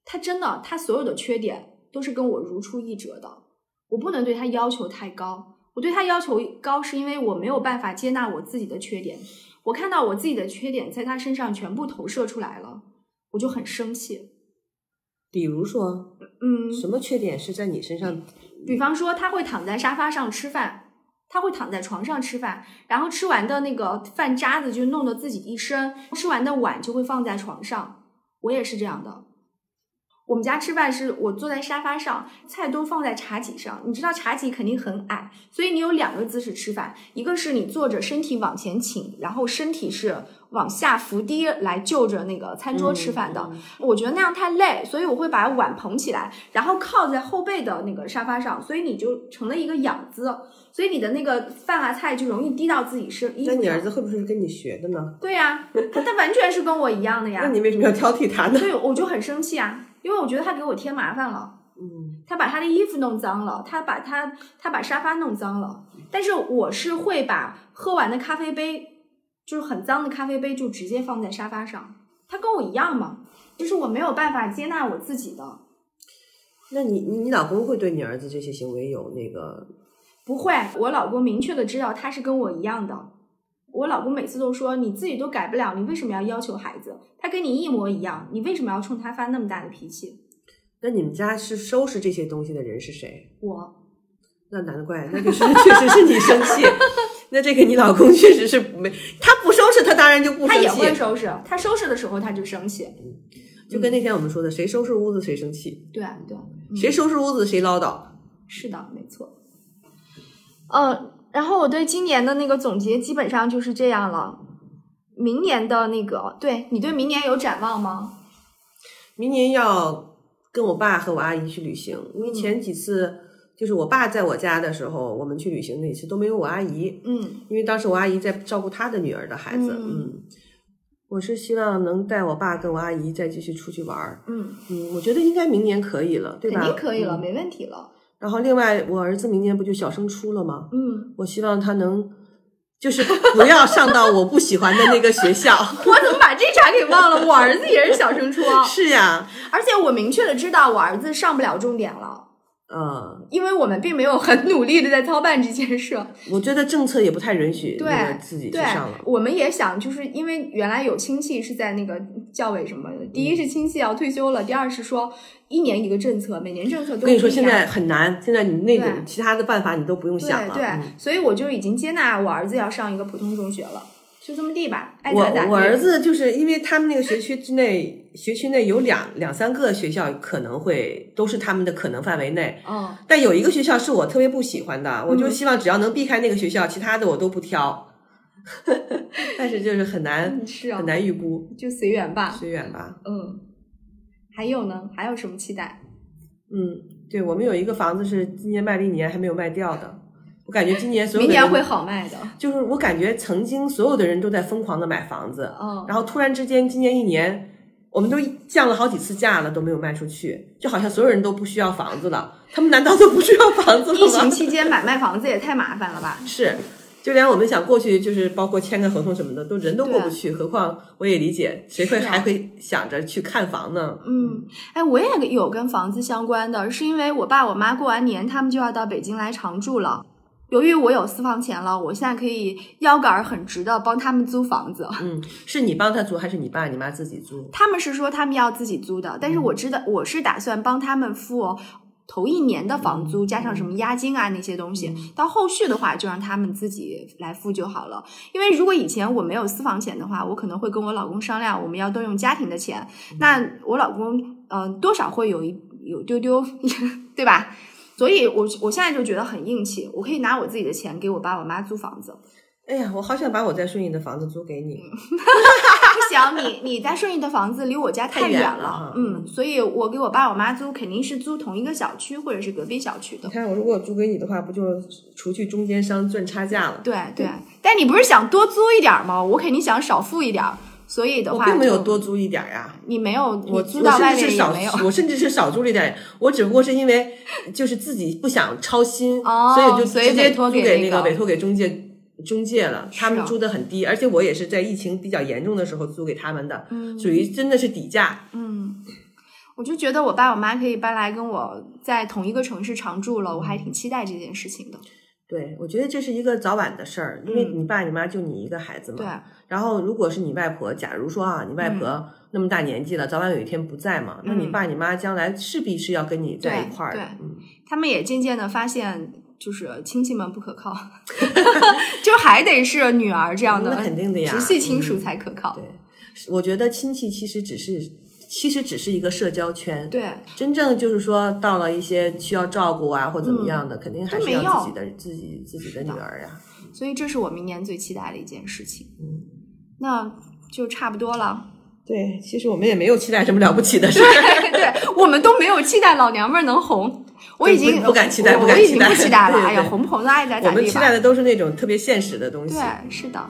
他真的，他所有的缺点都是跟我如出一辙的。我不能对他要求太高，我对他要求高是因为我没有办法接纳我自己的缺点。我看到我自己的缺点在他身上全部投射出来了，我就很生气。
比如说，
嗯，
什么缺点是在你身上？
比方说，他会躺在沙发上吃饭，他会躺在床上吃饭，然后吃完的那个饭渣子就弄得自己一身，吃完的碗就会放在床上。我也是这样的。我们家吃饭是我坐在沙发上，菜都放在茶几上。你知道茶几肯定很矮，所以你有两个姿势吃饭，一个是你坐着身体往前倾，然后身体是往下伏低来就着那个餐桌吃饭的。我觉得那样太累，所以我会把碗捧起来，然后靠在后背的那个沙发上，所以你就成了一个仰姿，所以你的那个饭啊菜就容易滴到自己身衣服上。
那你儿子会不会是跟你学的呢？
对呀，他他完全是跟我一样的呀。
那你为什么要挑剔他呢？
所以我就很生气啊。因为我觉得他给我添麻烦了，
嗯，
他把他的衣服弄脏了，他把他他把沙发弄脏了。但是我是会把喝完的咖啡杯，就是很脏的咖啡杯，就直接放在沙发上。他跟我一样嘛，就是我没有办法接纳我自己的。
那你你老公会对你儿子这些行为有那个？
不会，我老公明确的知道他是跟我一样的。我老公每次都说你自己都改不了，你为什么要要求孩子？他跟你一模一样，你为什么要冲他发那么大的脾气？
那你们家是收拾这些东西的人是谁？
我。
那难怪，那就是确实是你生气。那这个你老公确实是没，他不收拾，他当然就不生气。他
也会收拾，他收拾的时候他就生气。
就跟那天我们说的，谁收拾屋子谁生气。
对对，
谁收拾屋子谁唠叨。
是的，没错。嗯。然后我对今年的那个总结基本上就是这样了。明年的那个，对你对明年有展望吗？
明年要跟我爸和我阿姨去旅行，因为前几次就是我爸在我家的时候，我们去旅行那次都没有我阿姨。
嗯，
因为当时我阿姨在照顾她的女儿的孩子。嗯，我是希望能带我爸跟我阿姨再继续出去玩儿。
嗯
嗯，我觉得应该明年可以了，对吧？
肯定可以了，没问题了。
然后，另外，我儿子明年不就小升初了吗？
嗯，
我希望他能，就是不要上到我不喜欢的那个学校。
我怎么把这茬给忘了？我儿子也是小升初。
是呀，
而且我明确的知道我儿子上不了重点了。
嗯，
因为我们并没有很努力的在操办这件事。
我觉得政策也不太允许
对
自己去上了。
我们也想，就是因为原来有亲戚是在那个教委什么的。第一是亲戚要退休了，第二是说一年一个政策，每年政策都。
跟你说，现在很难。现在你那种其他的办法你都不用想
了。对，所以我就已经接纳我儿子要上一个普通中学了。就这么地吧，
我我儿子就是因为他们那个学区之内，学区内有两两三个学校可能会都是他们的可能范围内。
哦，
但有一个学校是我特别不喜欢的，我就希望只要能避开那个学校，其他的我都不挑。但是就是很难，
是啊，
很难预估，
就随缘吧，
随缘吧。
嗯，还有呢？还有什么期待？
嗯，对我们有一个房子是今年卖了一年还没有卖掉的。我感觉今年所有
明年会好卖的，
就是我感觉曾经所有的人都在疯狂的买房子，
嗯，
然后突然之间今年一年，我们都降了好几次价了，都没有卖出去，就好像所有人都不需要房子了，他们难道都不需要房子了吗？
疫情期间买卖房子也太麻烦了吧？
是，就连我们想过去，就是包括签个合同什么的，都人都过不去，何况我也理解，谁会还会想着去看房呢？
嗯，哎，我也有跟房子相关的，是因为我爸我妈过完年，他们就要到北京来常住了。由于我有私房钱了，我现在可以腰杆很直的帮他们租房子。
嗯，是你帮他租，还是你爸你妈自己租？
他们是说他们要自己租的，但是我知道我是打算帮他们付头一年的房租，加上什么押金啊那些东西。到后续的话，就让他们自己来付就好了。因为如果以前我没有私房钱的话，我可能会跟我老公商量，我们要动用家庭的钱。那我老公嗯，多少会有一有丢丢，对吧？所以，我我现在就觉得很硬气，我可以拿我自己的钱给我爸我妈租房子。
哎呀，我好想把我在顺义的房子租给你。
不行，你你在顺义的房子离我家
太远
远
了
嗯，所以我给我爸我妈租肯定是租同一个小区或者是隔壁小区的
你。看我如果租给你的话，不就除去中间商赚差价了？
对对，但你不是想多租一点儿吗？我肯定想少付一点儿，所以的话
我并没有，多租一点儿呀。
你没有，
我
租到外面也没有。，
我甚至是少租了一点儿，我只不过是因为就是自己不想操心，
哦
所以我就直接租给
那个
委托给中介中介了，他们租的很低，而且我也是在疫情比较严重的时候租给他们的，
嗯
属于真的是底价。
嗯，我就觉得我爸我妈可以搬来跟我在同一个城市常住了，我还挺期待这件事情的。
对，我觉得这是一个早晚的事儿，因为
嗯
你爸你妈就你一个孩子嘛。
对，
然后，如果是你外婆，假如说啊，你外婆那么大年纪了，早晚有一天不在嘛，那你
嗯
爸你妈将来势必是要跟你在一块儿的
对。
嗯，
他们也渐渐的发现，就是亲戚们不可靠，就还得是女儿这样的
那肯定的呀
直系亲属
嗯
才可靠。
对，我觉得亲戚其实只是，其实只是一个社交圈。
对，
真正就是说，到了一些需要照顾啊或怎么样的，肯定还是
没
要自己的自己自己的女儿呀。
所以这是我明年最期待的一件事情。
嗯，
那就差不多了。
对，其实我们也没有期待什么了不起的事儿。
对我们都没有期待老娘们儿能红，我已经
不不敢期待
我
不敢
我已经
期待
不期待了。哎呀，红不红的爱咋
我
咋地吧。
们期待的都是那种特别现实的东西。
对，是的。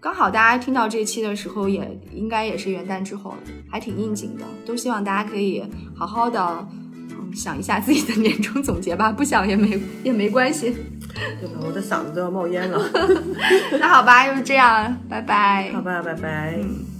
刚好大家听到这期的时候，也应该也是元旦之后了，还挺应景的。都希望大家可以好好的，嗯，想一下自己的年终总结吧，不想也没也没关系。
对吧？我的嗓子都要冒烟了。
那好吧，就是这样，拜拜。
好吧，拜拜。
嗯。